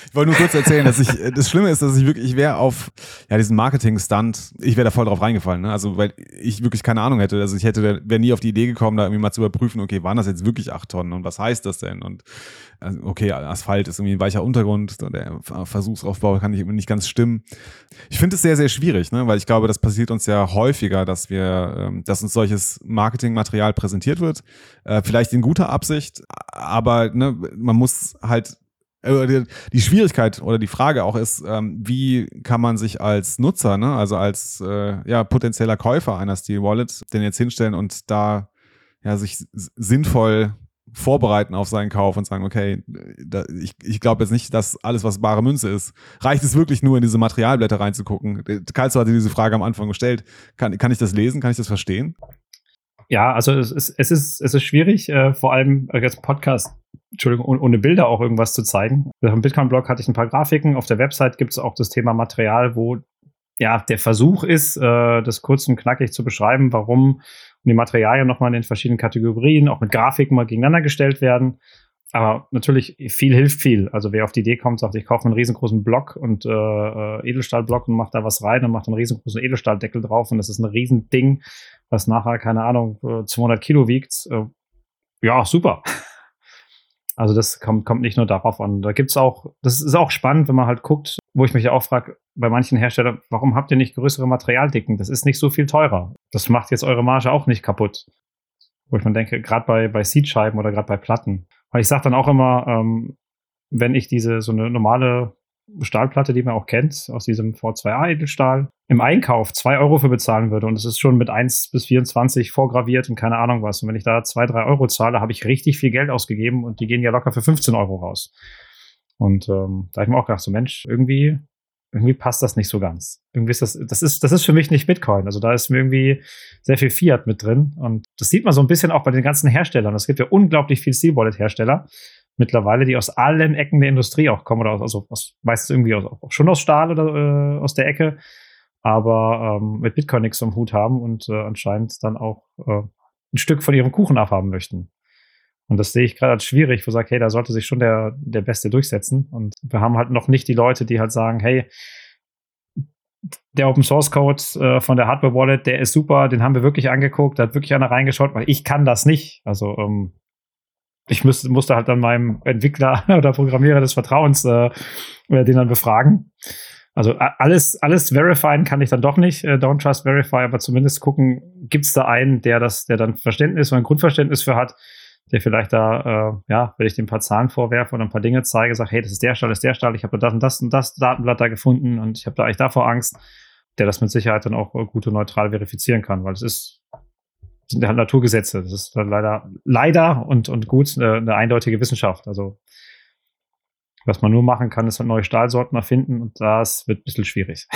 Ich wollte nur kurz erzählen, dass ich, das Schlimme ist, dass ich wirklich, ich wäre auf, ja, diesen Marketing-Stunt, ich wäre da voll drauf reingefallen, ne? Also, weil ich wirklich keine Ahnung hätte. Also, ich hätte, wäre nie auf die Idee gekommen, da irgendwie mal zu überprüfen, okay, waren das jetzt wirklich acht Tonnen und was heißt das denn? Und, also, okay, Asphalt ist irgendwie ein weicher Untergrund, der Versuchsaufbau kann nicht, nicht ganz stimmen. Ich finde es sehr, sehr schwierig, ne? Weil ich glaube, das passiert uns ja häufiger, dass wir, ähm, dass uns solches Marketingmaterial präsentiert wird. Äh, vielleicht in guter Absicht, aber, ne, man muss halt äh, die Schwierigkeit oder die Frage auch ist, ähm, wie kann man sich als Nutzer, ne, also als äh, ja, potenzieller Käufer einer Steel Wallet denn jetzt hinstellen und da ja, sich sinnvoll vorbereiten auf seinen Kauf und sagen, okay, da, ich, ich glaube jetzt nicht, dass alles, was bare Münze ist, reicht es wirklich nur in diese Materialblätter reinzugucken? Kalzo hatte diese Frage am Anfang gestellt. Kann, kann ich das lesen? Kann ich das verstehen? Ja, also es ist, es ist, es ist schwierig, äh, vor allem äh, jetzt Podcast, Entschuldigung, ohne Bilder auch irgendwas zu zeigen. Auf dem Bitcoin-Blog hatte ich ein paar Grafiken. Auf der Website gibt es auch das Thema Material, wo ja der Versuch ist, äh, das kurz und knackig zu beschreiben, warum die Materialien nochmal in den verschiedenen Kategorien, auch mit Grafiken mal gegeneinander gestellt werden. Aber natürlich, viel hilft viel. Also wer auf die Idee kommt, sagt, ich kaufe einen riesengroßen Block und äh, äh Edelstahlblock und mache da was rein und macht einen riesengroßen Edelstahldeckel drauf und das ist ein Riesending, was nachher, keine Ahnung, 200 äh, Kilo wiegt. Äh, ja, super. Also das kommt, kommt nicht nur darauf an. Da gibt's auch, das ist auch spannend, wenn man halt guckt, wo ich mich ja auch frage, bei manchen Herstellern, warum habt ihr nicht größere Materialdicken? Das ist nicht so viel teurer. Das macht jetzt eure Marge auch nicht kaputt. Wo ich mir denke, gerade bei, bei Seed-Scheiben oder gerade bei Platten. Weil ich sage dann auch immer, ähm, wenn ich diese so eine normale Stahlplatte, die man auch kennt, aus diesem V2A Edelstahl, im Einkauf zwei Euro für bezahlen würde und es ist schon mit 1 bis 24 vorgraviert und keine Ahnung was. Und wenn ich da zwei, drei Euro zahle, habe ich richtig viel Geld ausgegeben und die gehen ja locker für 15 Euro raus. Und ähm, da habe ich mir auch gedacht, so Mensch, irgendwie, irgendwie passt das nicht so ganz. Irgendwie ist das, das ist, das ist für mich nicht Bitcoin. Also da ist mir irgendwie sehr viel Fiat mit drin. Und das sieht man so ein bisschen auch bei den ganzen Herstellern. Es gibt ja unglaublich viel Steel Wallet Hersteller mittlerweile, die aus allen Ecken der Industrie auch kommen oder aus, also aus, meistens irgendwie aus, auch schon aus Stahl oder äh, aus der Ecke, aber ähm, mit Bitcoin nichts am Hut haben und äh, anscheinend dann auch äh, ein Stück von ihrem Kuchen abhaben möchten. Und das sehe ich gerade als schwierig, wo ich sage, hey, da sollte sich schon der, der Beste durchsetzen. Und wir haben halt noch nicht die Leute, die halt sagen, hey, der Open Source Code äh, von der Hardware Wallet, der ist super, den haben wir wirklich angeguckt, da hat wirklich einer reingeschaut, weil ich kann das nicht. Also ähm, ich müsste, musste halt dann meinem Entwickler oder Programmierer des Vertrauens äh, den dann befragen. Also alles, alles verifieren kann ich dann doch nicht, äh, Don't Trust Verify, aber zumindest gucken, gibt es da einen, der das, der dann Verständnis oder ein Grundverständnis für hat, der vielleicht da, äh, ja, wenn ich dem ein paar Zahlen vorwerfe und ein paar Dinge zeige, sagt, hey, das ist der Stall, das ist der Stall, ich habe das und das und das Datenblatt da gefunden und ich habe da eigentlich davor Angst, der das mit Sicherheit dann auch gut und neutral verifizieren kann, weil es ist sind halt Naturgesetze. Das ist leider, leider und, und gut eine, eine eindeutige Wissenschaft. Also, was man nur machen kann, ist halt neue Stahlsorten erfinden und das wird ein bisschen schwierig.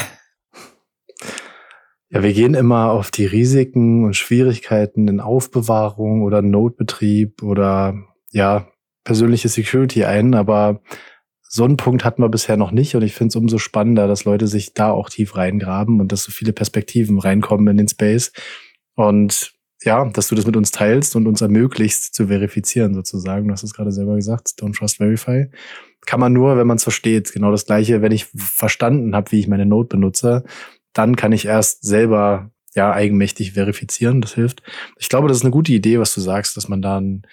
Ja, wir gehen immer auf die Risiken und Schwierigkeiten in Aufbewahrung oder Notbetrieb oder ja, persönliche Security ein, aber so einen Punkt hatten wir bisher noch nicht und ich finde es umso spannender, dass Leute sich da auch tief reingraben und dass so viele Perspektiven reinkommen in den Space. Und ja, dass du das mit uns teilst und uns ermöglicht zu verifizieren sozusagen. Du hast es gerade selber gesagt, Don't Trust Verify. Kann man nur, wenn man es versteht. Genau das gleiche, wenn ich verstanden habe, wie ich meine Node benutze, dann kann ich erst selber ja eigenmächtig verifizieren. Das hilft. Ich glaube, das ist eine gute Idee, was du sagst, dass man dann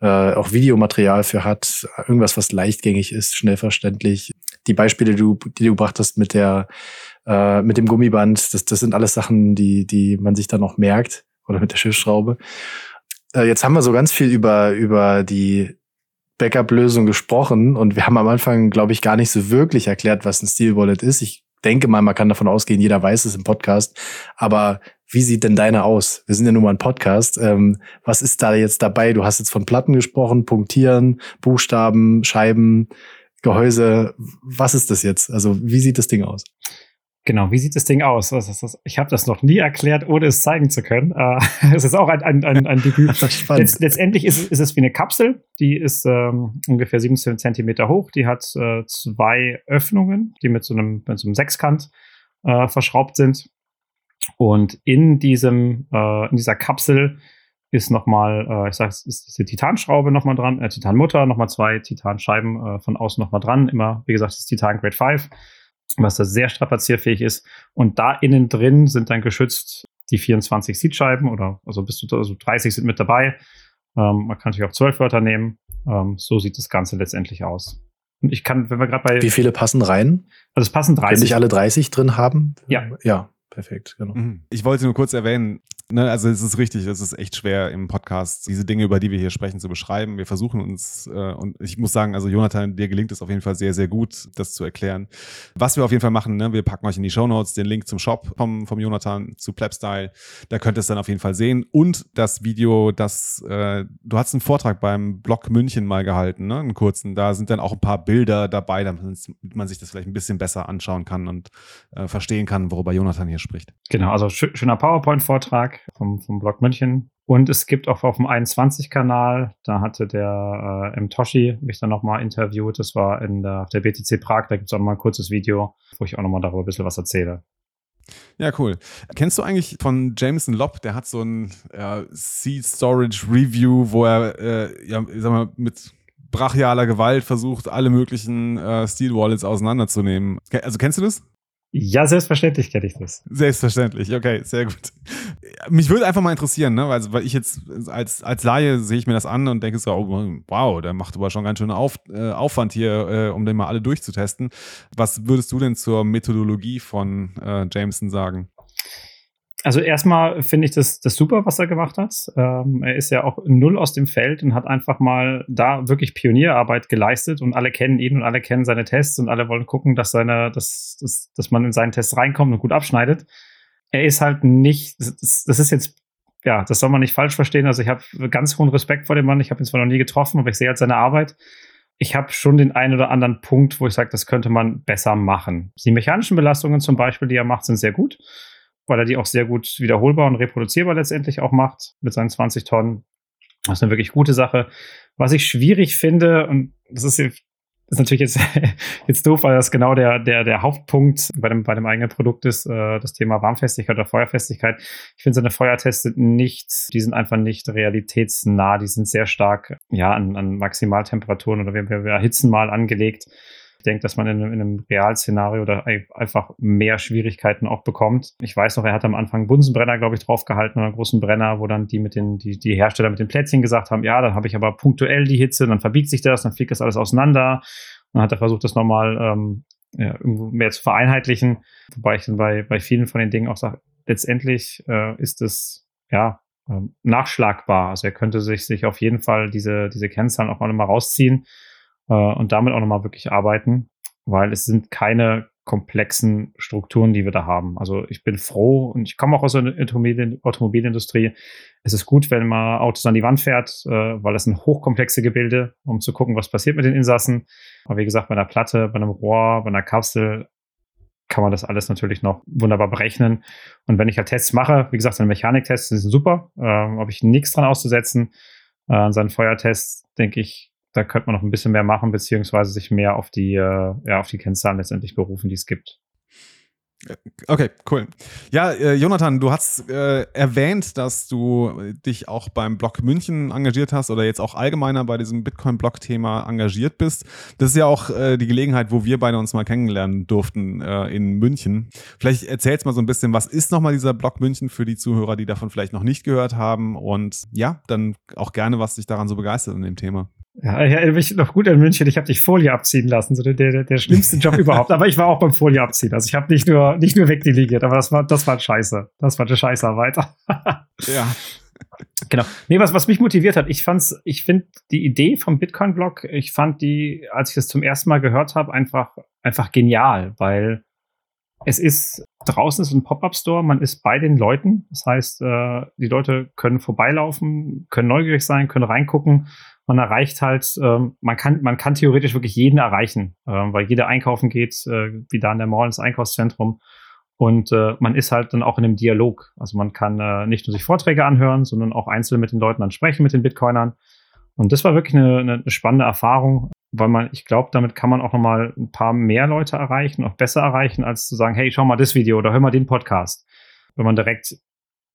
äh, auch Videomaterial für hat, irgendwas, was leichtgängig ist, schnell verständlich. Die Beispiele, die du, die du gebracht hast mit der äh, mit dem Gummiband, das, das sind alles Sachen, die, die man sich dann noch merkt oder mit der Schiffsschraube. Äh, jetzt haben wir so ganz viel über, über die Backup-Lösung gesprochen und wir haben am Anfang, glaube ich, gar nicht so wirklich erklärt, was ein Steel Wallet ist. Ich denke mal, man kann davon ausgehen, jeder weiß es im Podcast. Aber wie sieht denn deine aus? Wir sind ja nun mal ein Podcast. Ähm, was ist da jetzt dabei? Du hast jetzt von Platten gesprochen, Punktieren, Buchstaben, Scheiben, Gehäuse. Was ist das jetzt? Also wie sieht das Ding aus? Genau, wie sieht das Ding aus? Ich habe das noch nie erklärt, ohne es zeigen zu können. Äh, es ist auch ein, ein, ein, ein Debüt. Letz, letztendlich ist, ist, es wie eine Kapsel, die ist ähm, ungefähr 17 Zentimeter hoch. Die hat äh, zwei Öffnungen, die mit so einem, mit so einem Sechskant äh, verschraubt sind. Und in diesem, äh, in dieser Kapsel ist nochmal, äh, ich sag, ist die Titanschraube nochmal dran, äh, Titanmutter, nochmal zwei Titanscheiben äh, von außen nochmal dran. Immer, wie gesagt, das Titan Grade 5 was da sehr strapazierfähig ist. Und da innen drin sind dann geschützt die 24 Seedscheiben oder also bis zu also 30 sind mit dabei. Ähm, man kann natürlich auch 12 Wörter nehmen. Ähm, so sieht das Ganze letztendlich aus. Und ich kann, wenn wir gerade bei. Wie viele passen rein? Also es passen 30. Wenn nicht alle 30 drin haben? Ja. Ja, perfekt, genau. Mhm. Ich wollte nur kurz erwähnen, Ne, also es ist richtig, es ist echt schwer im Podcast, diese Dinge, über die wir hier sprechen, zu beschreiben. Wir versuchen uns, äh, und ich muss sagen, also Jonathan, dir gelingt es auf jeden Fall sehr, sehr gut, das zu erklären. Was wir auf jeden Fall machen, ne, wir packen euch in die Show Notes den Link zum Shop vom, vom Jonathan zu Plebstyle. Da könnt ihr es dann auf jeden Fall sehen. Und das Video, das, äh, du hast einen Vortrag beim Blog München mal gehalten, ne, einen kurzen. Da sind dann auch ein paar Bilder dabei, damit man sich das vielleicht ein bisschen besser anschauen kann und äh, verstehen kann, worüber Jonathan hier spricht. Genau, also schöner PowerPoint-Vortrag vom, vom Blog München. Und es gibt auch auf dem 21-Kanal, da hatte der äh, M. Toshi mich dann nochmal interviewt. Das war in der, auf der BTC Prag. Da gibt es auch nochmal ein kurzes Video, wo ich auch nochmal darüber ein bisschen was erzähle. Ja, cool. Kennst du eigentlich von Jameson Lobb, der hat so ein äh, Seed Storage Review, wo er, äh, ja, ich sag mal, mit brachialer Gewalt versucht, alle möglichen äh, Steel Wallets auseinanderzunehmen. Also kennst du das? Ja, selbstverständlich kenne ich das. Selbstverständlich, okay, sehr gut. Mich würde einfach mal interessieren, ne? weil, weil ich jetzt als, als Laie sehe ich mir das an und denke so, oh, wow, der macht aber schon ganz schön Auf, äh, Aufwand hier, äh, um den mal alle durchzutesten. Was würdest du denn zur Methodologie von äh, Jameson sagen? Also erstmal finde ich das, das super, was er gemacht hat. Ähm, er ist ja auch null aus dem Feld und hat einfach mal da wirklich Pionierarbeit geleistet und alle kennen ihn und alle kennen seine Tests und alle wollen gucken, dass seine, dass, dass, dass man in seinen Test reinkommt und gut abschneidet. Er ist halt nicht, das, das ist jetzt, ja, das soll man nicht falsch verstehen. Also ich habe ganz hohen Respekt vor dem Mann. Ich habe ihn zwar noch nie getroffen, aber ich sehe halt seine Arbeit. Ich habe schon den einen oder anderen Punkt, wo ich sage, das könnte man besser machen. Die mechanischen Belastungen zum Beispiel, die er macht, sind sehr gut weil er die auch sehr gut wiederholbar und reproduzierbar letztendlich auch macht mit seinen 20 Tonnen. Das ist eine wirklich gute Sache. Was ich schwierig finde, und das ist, ist natürlich jetzt, jetzt doof, weil das genau der, der, der Hauptpunkt bei dem, bei dem eigenen Produkt ist, äh, das Thema Warmfestigkeit oder Feuerfestigkeit. Ich finde, seine Feuertests sind nicht, die sind einfach nicht realitätsnah, die sind sehr stark ja, an, an Maximaltemperaturen oder wir, wir erhitzen mal angelegt denke, dass man in, in einem Realszenario da einfach mehr Schwierigkeiten auch bekommt. Ich weiß noch, er hat am Anfang einen Bunsenbrenner, glaube ich, draufgehalten oder einen großen Brenner, wo dann die mit den, die, die Hersteller mit den Plätzchen gesagt haben, ja, dann habe ich aber punktuell die Hitze, dann verbiegt sich das, dann fliegt das alles auseinander. Dann hat er versucht, das nochmal ähm, ja, mehr zu vereinheitlichen. Wobei ich dann bei, bei vielen von den Dingen auch sage, letztendlich äh, ist es ja ähm, nachschlagbar. Also er könnte sich, sich auf jeden Fall diese, diese Kennzahlen auch mal rausziehen äh, und damit auch nochmal wirklich arbeiten, weil es sind keine komplexen Strukturen, die wir da haben. Also ich bin froh und ich komme auch aus der Automobilindustrie. Es ist gut, wenn man Autos an die Wand fährt, äh, weil das sind hochkomplexe Gebilde, um zu gucken, was passiert mit den Insassen. Aber wie gesagt, bei einer Platte, bei einem Rohr, bei einer Kapsel kann man das alles natürlich noch wunderbar berechnen. Und wenn ich halt Tests mache, wie gesagt, seine Mechaniktests sind super, äh, habe ich nichts dran auszusetzen. Äh, an seinen Feuertests denke ich, da könnte man noch ein bisschen mehr machen, beziehungsweise sich mehr auf die, äh, ja, auf die Kennzahlen letztendlich berufen, die es gibt. Okay, cool. Ja, äh, Jonathan, du hast äh, erwähnt, dass du dich auch beim Blog München engagiert hast oder jetzt auch allgemeiner bei diesem Bitcoin-Blog-Thema engagiert bist. Das ist ja auch äh, die Gelegenheit, wo wir beide uns mal kennenlernen durften äh, in München. Vielleicht erzählst mal so ein bisschen, was ist nochmal dieser Blog München für die Zuhörer, die davon vielleicht noch nicht gehört haben und ja, dann auch gerne, was dich daran so begeistert in dem Thema. Ja, ich erinnere mich noch gut an München. Ich habe dich Folie abziehen lassen, so der, der, der schlimmste Job überhaupt. Aber ich war auch beim Folie abziehen. Also ich habe nicht nur nicht nur wegdelegiert, aber das war das war scheiße. Das war eine Scheißarbeit. ja. Genau. Nee, was, was mich motiviert hat, ich fand's, ich finde die Idee vom Bitcoin-Blog, ich fand die, als ich das zum ersten Mal gehört habe, einfach, einfach genial, weil es ist draußen ist ein Pop-up-Store, man ist bei den Leuten. Das heißt, äh, die Leute können vorbeilaufen, können neugierig sein, können reingucken man erreicht halt, ähm, man kann, man kann theoretisch wirklich jeden erreichen, äh, weil jeder einkaufen geht, äh, wie da in der Mall ins Einkaufszentrum. Und äh, man ist halt dann auch in einem Dialog. Also man kann äh, nicht nur sich Vorträge anhören, sondern auch einzeln mit den Leuten dann sprechen, mit den Bitcoinern. Und das war wirklich eine, eine spannende Erfahrung, weil man, ich glaube, damit kann man auch nochmal ein paar mehr Leute erreichen, auch besser erreichen, als zu sagen, hey, schau mal das Video oder hör mal den Podcast. Wenn man direkt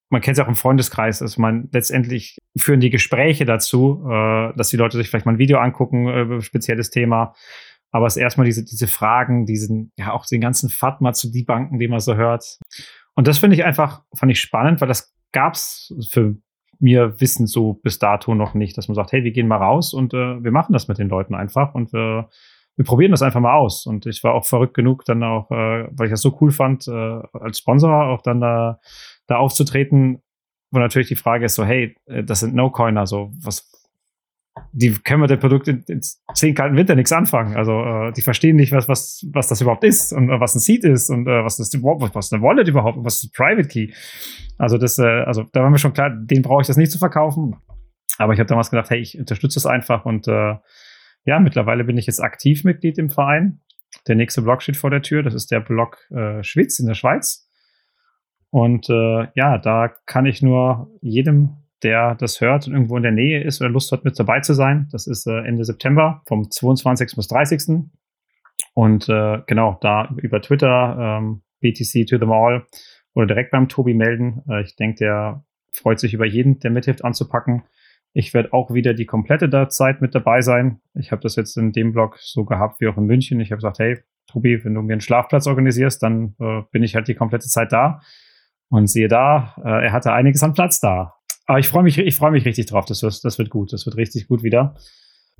man kennt es auch im Freundeskreis, also man letztendlich führen die Gespräche dazu, äh, dass die Leute sich vielleicht mal ein Video angucken äh, über ein spezielles Thema. Aber es ist erstmal diese, diese Fragen, diesen, ja, auch den ganzen Fatma zu die Banken, die man so hört. Und das finde ich einfach, fand ich spannend, weil das gab's für mir Wissen so bis dato noch nicht, dass man sagt, hey, wir gehen mal raus und äh, wir machen das mit den Leuten einfach und äh, wir probieren das einfach mal aus. Und ich war auch verrückt genug, dann auch, äh, weil ich das so cool fand, äh, als Sponsor auch dann da da aufzutreten, wo natürlich die Frage ist so, hey, äh, das sind No-Coiner, so was, die können mit dem Produkt in, in zehn kalten Winter nichts anfangen. Also äh, die verstehen nicht, was, was, was das überhaupt ist und äh, was ein Seed ist und äh, was das was eine Wallet überhaupt und was ist Private Key. Also das, äh, also da war mir schon klar, den brauche ich das nicht zu verkaufen. Aber ich habe damals gedacht, hey, ich unterstütze es einfach und äh, ja, mittlerweile bin ich jetzt aktiv Mitglied im Verein. Der nächste Block steht vor der Tür. Das ist der Block äh, Schwitz in der Schweiz. Und äh, ja, da kann ich nur jedem der das hört und irgendwo in der Nähe ist oder Lust hat, mit dabei zu sein. Das ist äh, Ende September, vom 22. bis 30. Und äh, genau, da über Twitter, ähm, BTC to them all oder direkt beim Tobi melden. Äh, ich denke, der freut sich über jeden, der mithilft anzupacken. Ich werde auch wieder die komplette Zeit mit dabei sein. Ich habe das jetzt in dem Blog so gehabt wie auch in München. Ich habe gesagt, hey, Tobi, wenn du mir einen Schlafplatz organisierst, dann äh, bin ich halt die komplette Zeit da. Und siehe da, äh, er hatte einiges an Platz da. Aber ich freue mich, ich freue mich richtig drauf. Das wird, das wird gut. Das wird richtig gut wieder.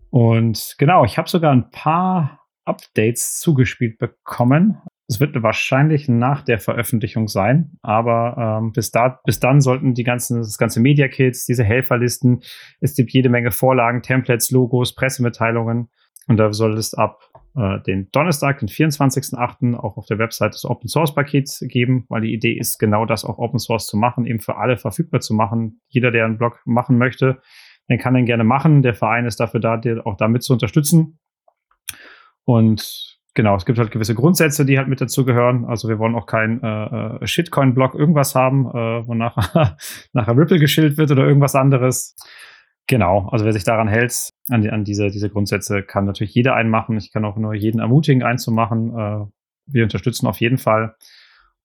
Und genau, ich habe sogar ein paar Updates zugespielt bekommen. Es wird wahrscheinlich nach der Veröffentlichung sein, aber ähm, bis, da, bis dann sollten die ganzen, das ganze Media Kits, diese Helferlisten, es gibt jede Menge Vorlagen, Templates, Logos, Pressemitteilungen und da soll es ab äh, den Donnerstag, den 24.08. auch auf der Website des Open Source Pakets geben, weil die Idee ist, genau das auch Open Source zu machen, eben für alle verfügbar zu machen. Jeder, der einen Blog machen möchte, den kann den gerne machen. Der Verein ist dafür da, dir auch damit zu unterstützen. Und genau, es gibt halt gewisse Grundsätze, die halt mit dazu gehören. Also wir wollen auch kein äh, äh Shitcoin-Blog irgendwas haben, äh, wo nachher, nachher Ripple geschillt wird oder irgendwas anderes. Genau, also wer sich daran hält, an, die, an diese, diese Grundsätze, kann natürlich jeder einen machen. Ich kann auch nur jeden ermutigen, einzumachen. Äh, wir unterstützen auf jeden Fall.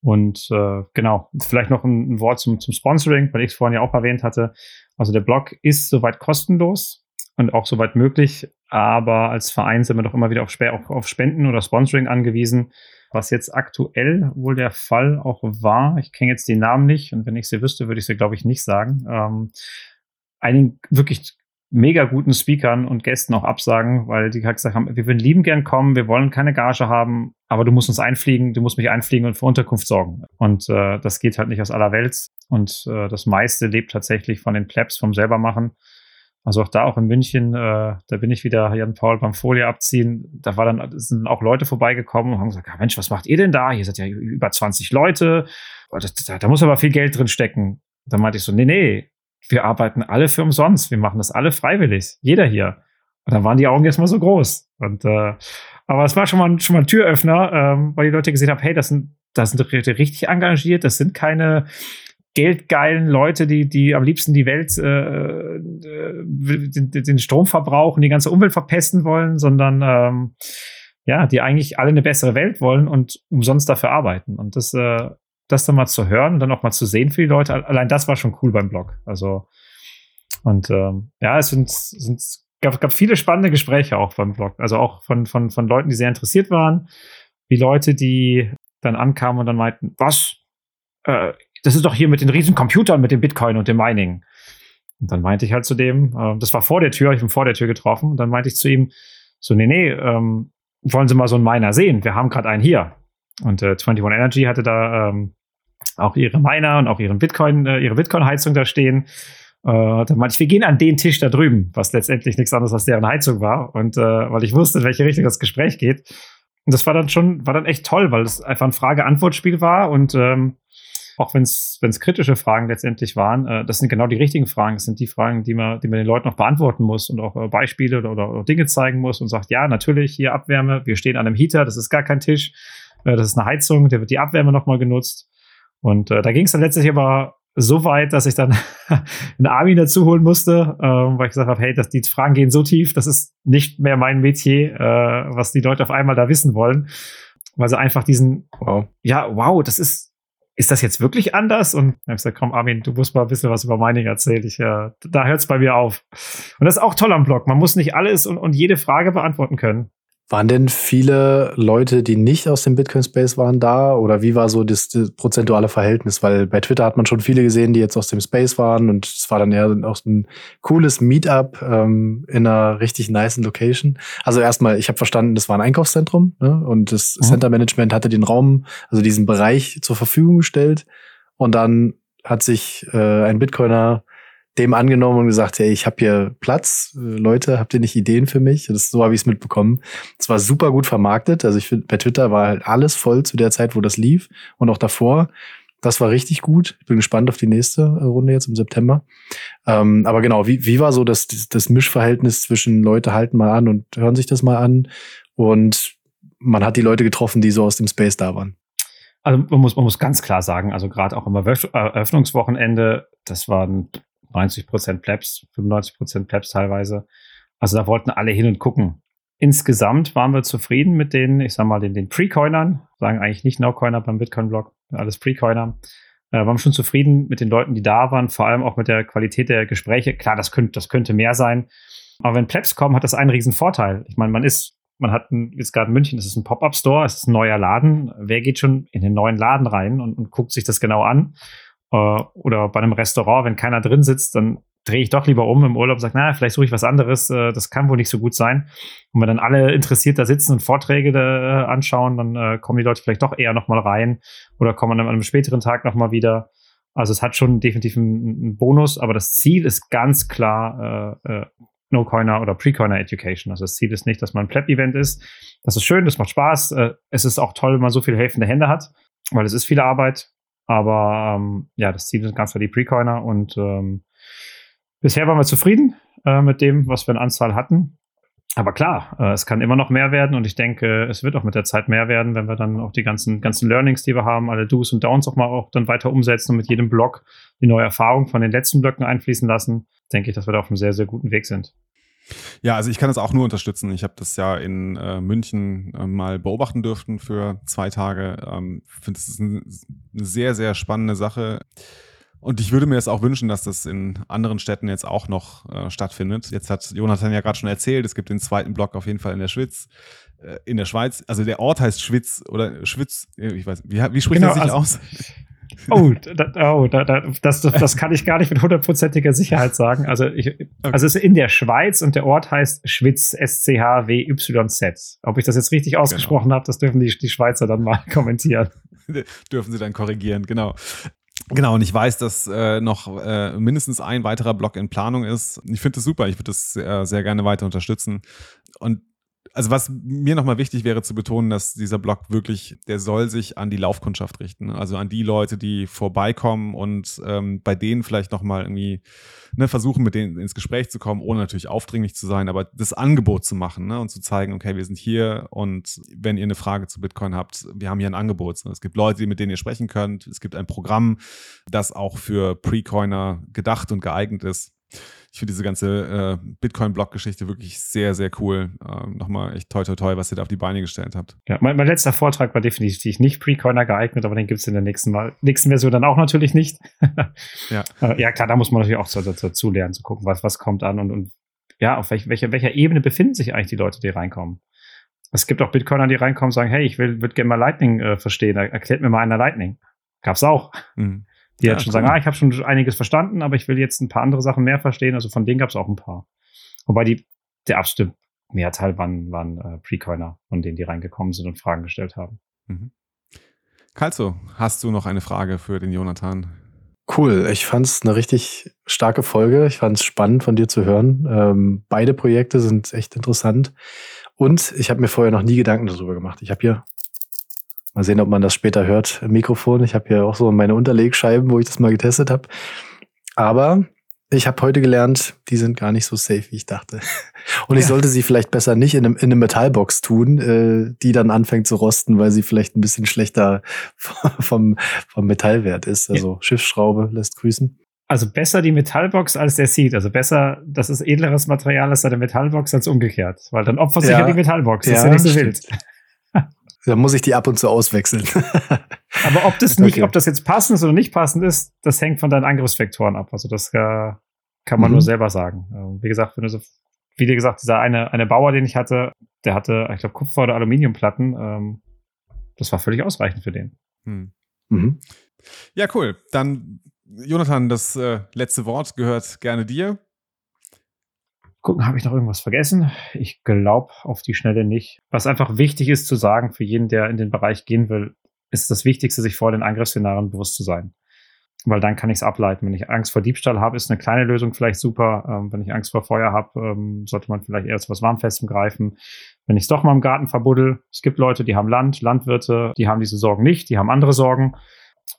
Und äh, genau, vielleicht noch ein, ein, Wort zum, zum Sponsoring, weil ich es vorhin ja auch erwähnt hatte. Also der Blog ist soweit kostenlos und auch soweit möglich, aber als Verein sind wir doch immer wieder auf, auf, Spenden oder Sponsoring angewiesen, was jetzt aktuell wohl der Fall auch war. Ich kenne jetzt die Namen nicht und wenn ich sie wüsste, würde ich sie, glaube ich, nicht sagen. Ähm, einigen wirklich mega guten Speakern und Gästen auch absagen, weil die halt gesagt haben, wir würden lieben gern kommen, wir wollen keine Gage haben, aber du musst uns einfliegen, du musst mich einfliegen und für Unterkunft sorgen. Und äh, das geht halt nicht aus aller Welt. Und äh, das meiste lebt tatsächlich von den Plebs, vom selbermachen. Also auch da, auch in München, äh, da bin ich wieder Jan Paul beim Folie abziehen. Da war dann, sind auch Leute vorbeigekommen und haben gesagt, ja, Mensch, was macht ihr denn da? Hier sind ja über 20 Leute. Da, da muss aber viel Geld drin stecken. Da meinte ich so, nee, nee, wir arbeiten alle für umsonst, wir machen das alle freiwillig, jeder hier. Und dann waren die Augen erstmal so groß. Und äh, aber es war schon mal, schon mal ein Türöffner, ähm, weil die Leute gesehen haben, hey, das sind, das sind richtig engagiert, das sind keine geldgeilen Leute, die, die am liebsten die Welt, äh, äh den, den Strom verbrauchen, die ganze Umwelt verpesten wollen, sondern ähm, ja, die eigentlich alle eine bessere Welt wollen und umsonst dafür arbeiten. Und das, äh, das dann mal zu hören und dann auch mal zu sehen für die Leute, allein das war schon cool beim Blog. Also, und ähm, ja, es sind, sind gab, gab viele spannende Gespräche auch beim Blog. Also auch von, von, von Leuten, die sehr interessiert waren, wie Leute, die dann ankamen und dann meinten, was? Äh, das ist doch hier mit den riesen Computern, mit dem Bitcoin und dem Mining. Und dann meinte ich halt zu dem, äh, das war vor der Tür, ich bin vor der Tür getroffen, und dann meinte ich zu ihm, so, nee, nee, ähm, wollen Sie mal so einen Miner sehen? Wir haben gerade einen hier. Und äh, 21 Energy hatte da ähm, auch ihre Miner und auch ihren Bitcoin, äh, ihre Bitcoin-Heizung da stehen. Äh, dann meinte ich, wir gehen an den Tisch da drüben, was letztendlich nichts anderes als deren Heizung war. Und äh, weil ich wusste, in welche Richtung das Gespräch geht. Und das war dann schon, war dann echt toll, weil es einfach ein Frage-Antwort-Spiel war und ähm, auch wenn es kritische Fragen letztendlich waren, äh, das sind genau die richtigen Fragen. Das sind die Fragen, die man, die man den Leuten noch beantworten muss und auch äh, Beispiele oder, oder, oder Dinge zeigen muss und sagt, ja, natürlich, hier Abwärme, wir stehen an einem Heater, das ist gar kein Tisch. Äh, das ist eine Heizung, da wird die Abwärme nochmal genutzt. Und äh, da ging es dann letztlich aber so weit, dass ich dann einen Armin dazu holen musste, äh, weil ich gesagt habe, hey, das, die Fragen gehen so tief, das ist nicht mehr mein Metier, äh, was die Leute auf einmal da wissen wollen. Weil sie einfach diesen, wow. ja, wow, das ist, ist das jetzt wirklich anders? Und ich habe gesagt, komm, Armin, du musst mal ein bisschen was über Mining erzählen. Ich, äh, da hört es bei mir auf. Und das ist auch toll am Blog. Man muss nicht alles und, und jede Frage beantworten können. Waren denn viele Leute, die nicht aus dem Bitcoin-Space waren, da? Oder wie war so das, das, prozentuale Verhältnis? Weil bei Twitter hat man schon viele gesehen, die jetzt aus dem Space waren und es war dann eher auch ein cooles Meetup ähm, in einer richtig nice Location. Also erstmal, ich habe verstanden, das war ein Einkaufszentrum ne? und das mhm. Center Management hatte den Raum, also diesen Bereich zur Verfügung gestellt. Und dann hat sich äh, ein Bitcoiner dem angenommen und gesagt, hey, ich habe hier Platz, äh, Leute, habt ihr nicht Ideen für mich? Das, so habe ich es mitbekommen. Es war super gut vermarktet. Also ich finde, bei Twitter war halt alles voll zu der Zeit, wo das lief und auch davor. Das war richtig gut. Ich bin gespannt auf die nächste äh, Runde jetzt im September. Ähm, aber genau, wie, wie war so das, das Mischverhältnis zwischen Leute halten mal an und hören sich das mal an und man hat die Leute getroffen, die so aus dem Space da waren? Also man muss, man muss ganz klar sagen, also gerade auch im Eröffnungswochenende, das waren 90 Prozent Plebs, 95 Prozent Plebs teilweise. Also da wollten alle hin und gucken. Insgesamt waren wir zufrieden mit den, ich sag mal, den, den Pre-Coinern, sagen eigentlich nicht No-Coiner beim Bitcoin-Blog, alles Pre-Coiner. Äh, waren schon zufrieden mit den Leuten, die da waren, vor allem auch mit der Qualität der Gespräche. Klar, das könnte, das könnte mehr sein. Aber wenn Plebs kommen, hat das einen riesen Vorteil. Ich meine, man ist, man hat ein, jetzt gerade in München, das ist ein Pop-Up-Store, es ist ein neuer Laden. Wer geht schon in den neuen Laden rein und, und guckt sich das genau an? Äh, oder bei einem Restaurant, wenn keiner drin sitzt, dann drehe ich doch lieber um im Urlaub und sage, na, vielleicht suche ich was anderes, äh, das kann wohl nicht so gut sein. Und wenn dann alle interessiert da sitzen und Vorträge da äh, anschauen, dann äh, kommen die Leute vielleicht doch eher nochmal rein oder kommen dann an einem späteren Tag nochmal wieder. Also es hat schon definitiv einen, Bonus, aber das Ziel ist ganz klar äh, äh, No-Coiner oder Pre-Coiner Education. Also das Ziel ist nicht, dass man ein Pleb-Event ist. Das ist schön, das macht Spaß. Äh, es ist auch toll, wenn man so viele helfende Hände hat, weil es ist viel Arbeit. Aber ähm, ja, das Ziel ist ganz klar die Pre-Coiner und ähm, bisher waren wir zufrieden äh, mit dem, was wir in Anzahl hatten. Aber klar, äh, es kann immer noch mehr werden und ich denke, es wird auch mit der Zeit mehr werden, wenn wir dann auch die ganzen, ganzen Learnings, die wir haben, alle Do's und Downs auch mal auch dann weiter umsetzen und mit jedem Block die neue Erfahrung von den letzten Blöcken einfließen lassen, denke ich, dass wir da auf einem sehr, sehr guten Weg sind. Ja, also ich kann das auch nur unterstützen. Ich habe das ja in äh, München äh, mal beobachten dürfen für zwei Tage. Ähm, finde es eine, eine sehr, sehr spannende Sache. Und ich würde mir es auch wünschen, dass das in anderen Städten jetzt auch noch äh, stattfindet. Jetzt hat Jonathan ja gerade schon erzählt, es gibt den zweiten Block auf jeden Fall in der Schweiz. Äh, in der Schweiz, also der Ort heißt Schwitz oder Schwitz, ich weiß, wie, wie spricht genau, er sich also, aus? Oh, da, oh da, da, das, das kann ich gar nicht mit hundertprozentiger Sicherheit sagen. Also, ich, okay. also es ist in der Schweiz und der Ort heißt Schwitz, S-C-H-W-Y-Z. Ob ich das jetzt richtig ausgesprochen genau. habe, das dürfen die, die Schweizer dann mal kommentieren. dürfen sie dann korrigieren, genau. Genau, und ich weiß, dass äh, noch äh, mindestens ein weiterer Block in Planung ist. Ich finde das super, ich würde das äh, sehr gerne weiter unterstützen. Und also was mir nochmal wichtig wäre zu betonen, dass dieser Blog wirklich, der soll sich an die Laufkundschaft richten. Also an die Leute, die vorbeikommen und ähm, bei denen vielleicht nochmal irgendwie ne, versuchen, mit denen ins Gespräch zu kommen, ohne natürlich aufdringlich zu sein, aber das Angebot zu machen ne, und zu zeigen, okay, wir sind hier und wenn ihr eine Frage zu Bitcoin habt, wir haben hier ein Angebot. Es gibt Leute, mit denen ihr sprechen könnt. Es gibt ein Programm, das auch für Pre-Coiner gedacht und geeignet ist ich finde diese ganze äh, Bitcoin-Block-Geschichte wirklich sehr, sehr cool. Ähm, Nochmal echt toi, toi, toi, was ihr da auf die Beine gestellt habt. Ja, mein, mein letzter Vortrag war definitiv nicht Pre-Coiner geeignet, aber den gibt es in der nächsten, Mal, nächsten Version dann auch natürlich nicht. ja. Äh, ja, klar, da muss man natürlich auch dazu lernen, zu gucken, was, was kommt an und, und ja, auf welch, welcher, welcher Ebene befinden sich eigentlich die Leute, die reinkommen. Es gibt auch Bitcoiner, die reinkommen und sagen, hey, ich will, würde gerne mal Lightning äh, verstehen, erklärt mir mal einer Lightning. Gab's auch. Mhm. Die ja, halt schon cool. sagen, ah, ich habe schon einiges verstanden, aber ich will jetzt ein paar andere Sachen mehr verstehen. Also von denen gab es auch ein paar. Wobei die, der absolute Mehrteil waren, waren äh, Pre-Coiner, von denen die reingekommen sind und Fragen gestellt haben. Mhm. Kalzo, hast du noch eine Frage für den Jonathan? Cool, ich fand es eine richtig starke Folge. Ich fand es spannend von dir zu hören. Ähm, beide Projekte sind echt interessant. Und ich habe mir vorher noch nie Gedanken darüber gemacht. Ich habe hier Mal sehen, ob man das später hört im Mikrofon. Ich habe hier auch so meine Unterlegscheiben, wo ich das mal getestet habe. Aber ich habe heute gelernt, die sind gar nicht so safe, wie ich dachte. Und ich sollte sie vielleicht besser nicht in, einem, in eine Metallbox tun, äh, die dann anfängt zu rosten, weil sie vielleicht ein bisschen schlechter vom, vom Metallwert ist. Also ja. Schiffsschraube lässt grüßen. Also besser die Metallbox als der Seed. Also besser, das ist edleres Material als eine Metallbox als umgekehrt. Weil dann opfert sich ja, ja die Metallbox. Das ja, ist ja nicht so wild. Da muss ich die ab und zu auswechseln. Aber ob das nicht, okay. ob das jetzt passend ist oder nicht passend ist, das hängt von deinen Angriffsvektoren ab. Also das äh, kann man mhm. nur selber sagen. Ähm, wie gesagt, wenn du so, wie dir gesagt, dieser eine, eine Bauer, den ich hatte, der hatte, ich glaube, Kupfer- oder Aluminiumplatten. Ähm, das war völlig ausreichend für den. Hm. Mhm. Ja, cool. Dann, Jonathan, das äh, letzte Wort gehört gerne dir gucken, habe ich noch irgendwas vergessen? Ich glaube auf die Schnelle nicht. Was einfach wichtig ist zu sagen für jeden, der in den Bereich gehen will, ist das Wichtigste, sich vor den Angriffsszenarien bewusst zu sein. weil dann kann ich es ableiten. Wenn ich Angst vor Diebstahl habe, ist eine kleine Lösung vielleicht super. Ähm, wenn ich Angst vor Feuer habe, ähm, sollte man vielleicht eher zu was Warmfestem greifen. Wenn ich es doch mal im Garten verbuddel, es gibt Leute, die haben Land, Landwirte, die haben diese Sorgen nicht, die haben andere Sorgen.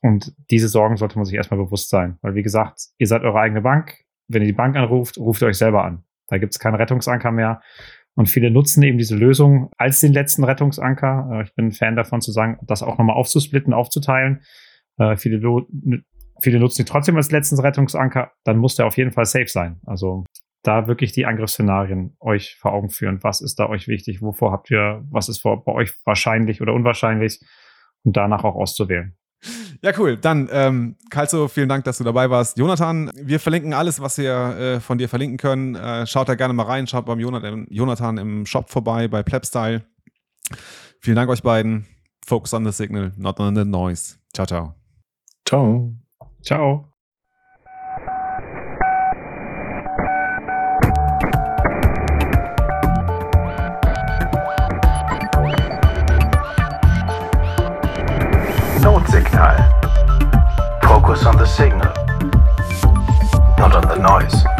Und diese Sorgen sollte man sich erstmal bewusst sein. Weil, wie gesagt, ihr seid eure eigene Bank. Wenn ihr die Bank anruft, ruft ihr euch selber an. Da gibt es keinen Rettungsanker mehr. Und viele nutzen eben diese Lösung als den letzten Rettungsanker. Äh, ich bin ein Fan davon zu sagen, das auch nochmal aufzusplitten, aufzuteilen. Äh, viele, viele nutzen die trotzdem als letzten Rettungsanker. Dann muss der auf jeden Fall safe sein. Also da wirklich die Angriffsszenarien euch vor Augen führen. Was ist da euch wichtig? Wovor habt ihr, was ist bei euch wahrscheinlich oder unwahrscheinlich? Und danach auch auszuwählen. Ja, cool. Dann, ähm, Kalzo, vielen Dank, dass du dabei warst. Jonathan, wir verlinken alles, was wir äh, von dir verlinken können. Äh, schaut da gerne mal rein. Schaut beim Jonathan, Jonathan im Shop vorbei, bei Plebstyle. Vielen Dank euch beiden. Focus on the signal, not on the noise. Ciao, ciao. Ciao. Ciao. Notsignal. Focus on the signal, not on the noise.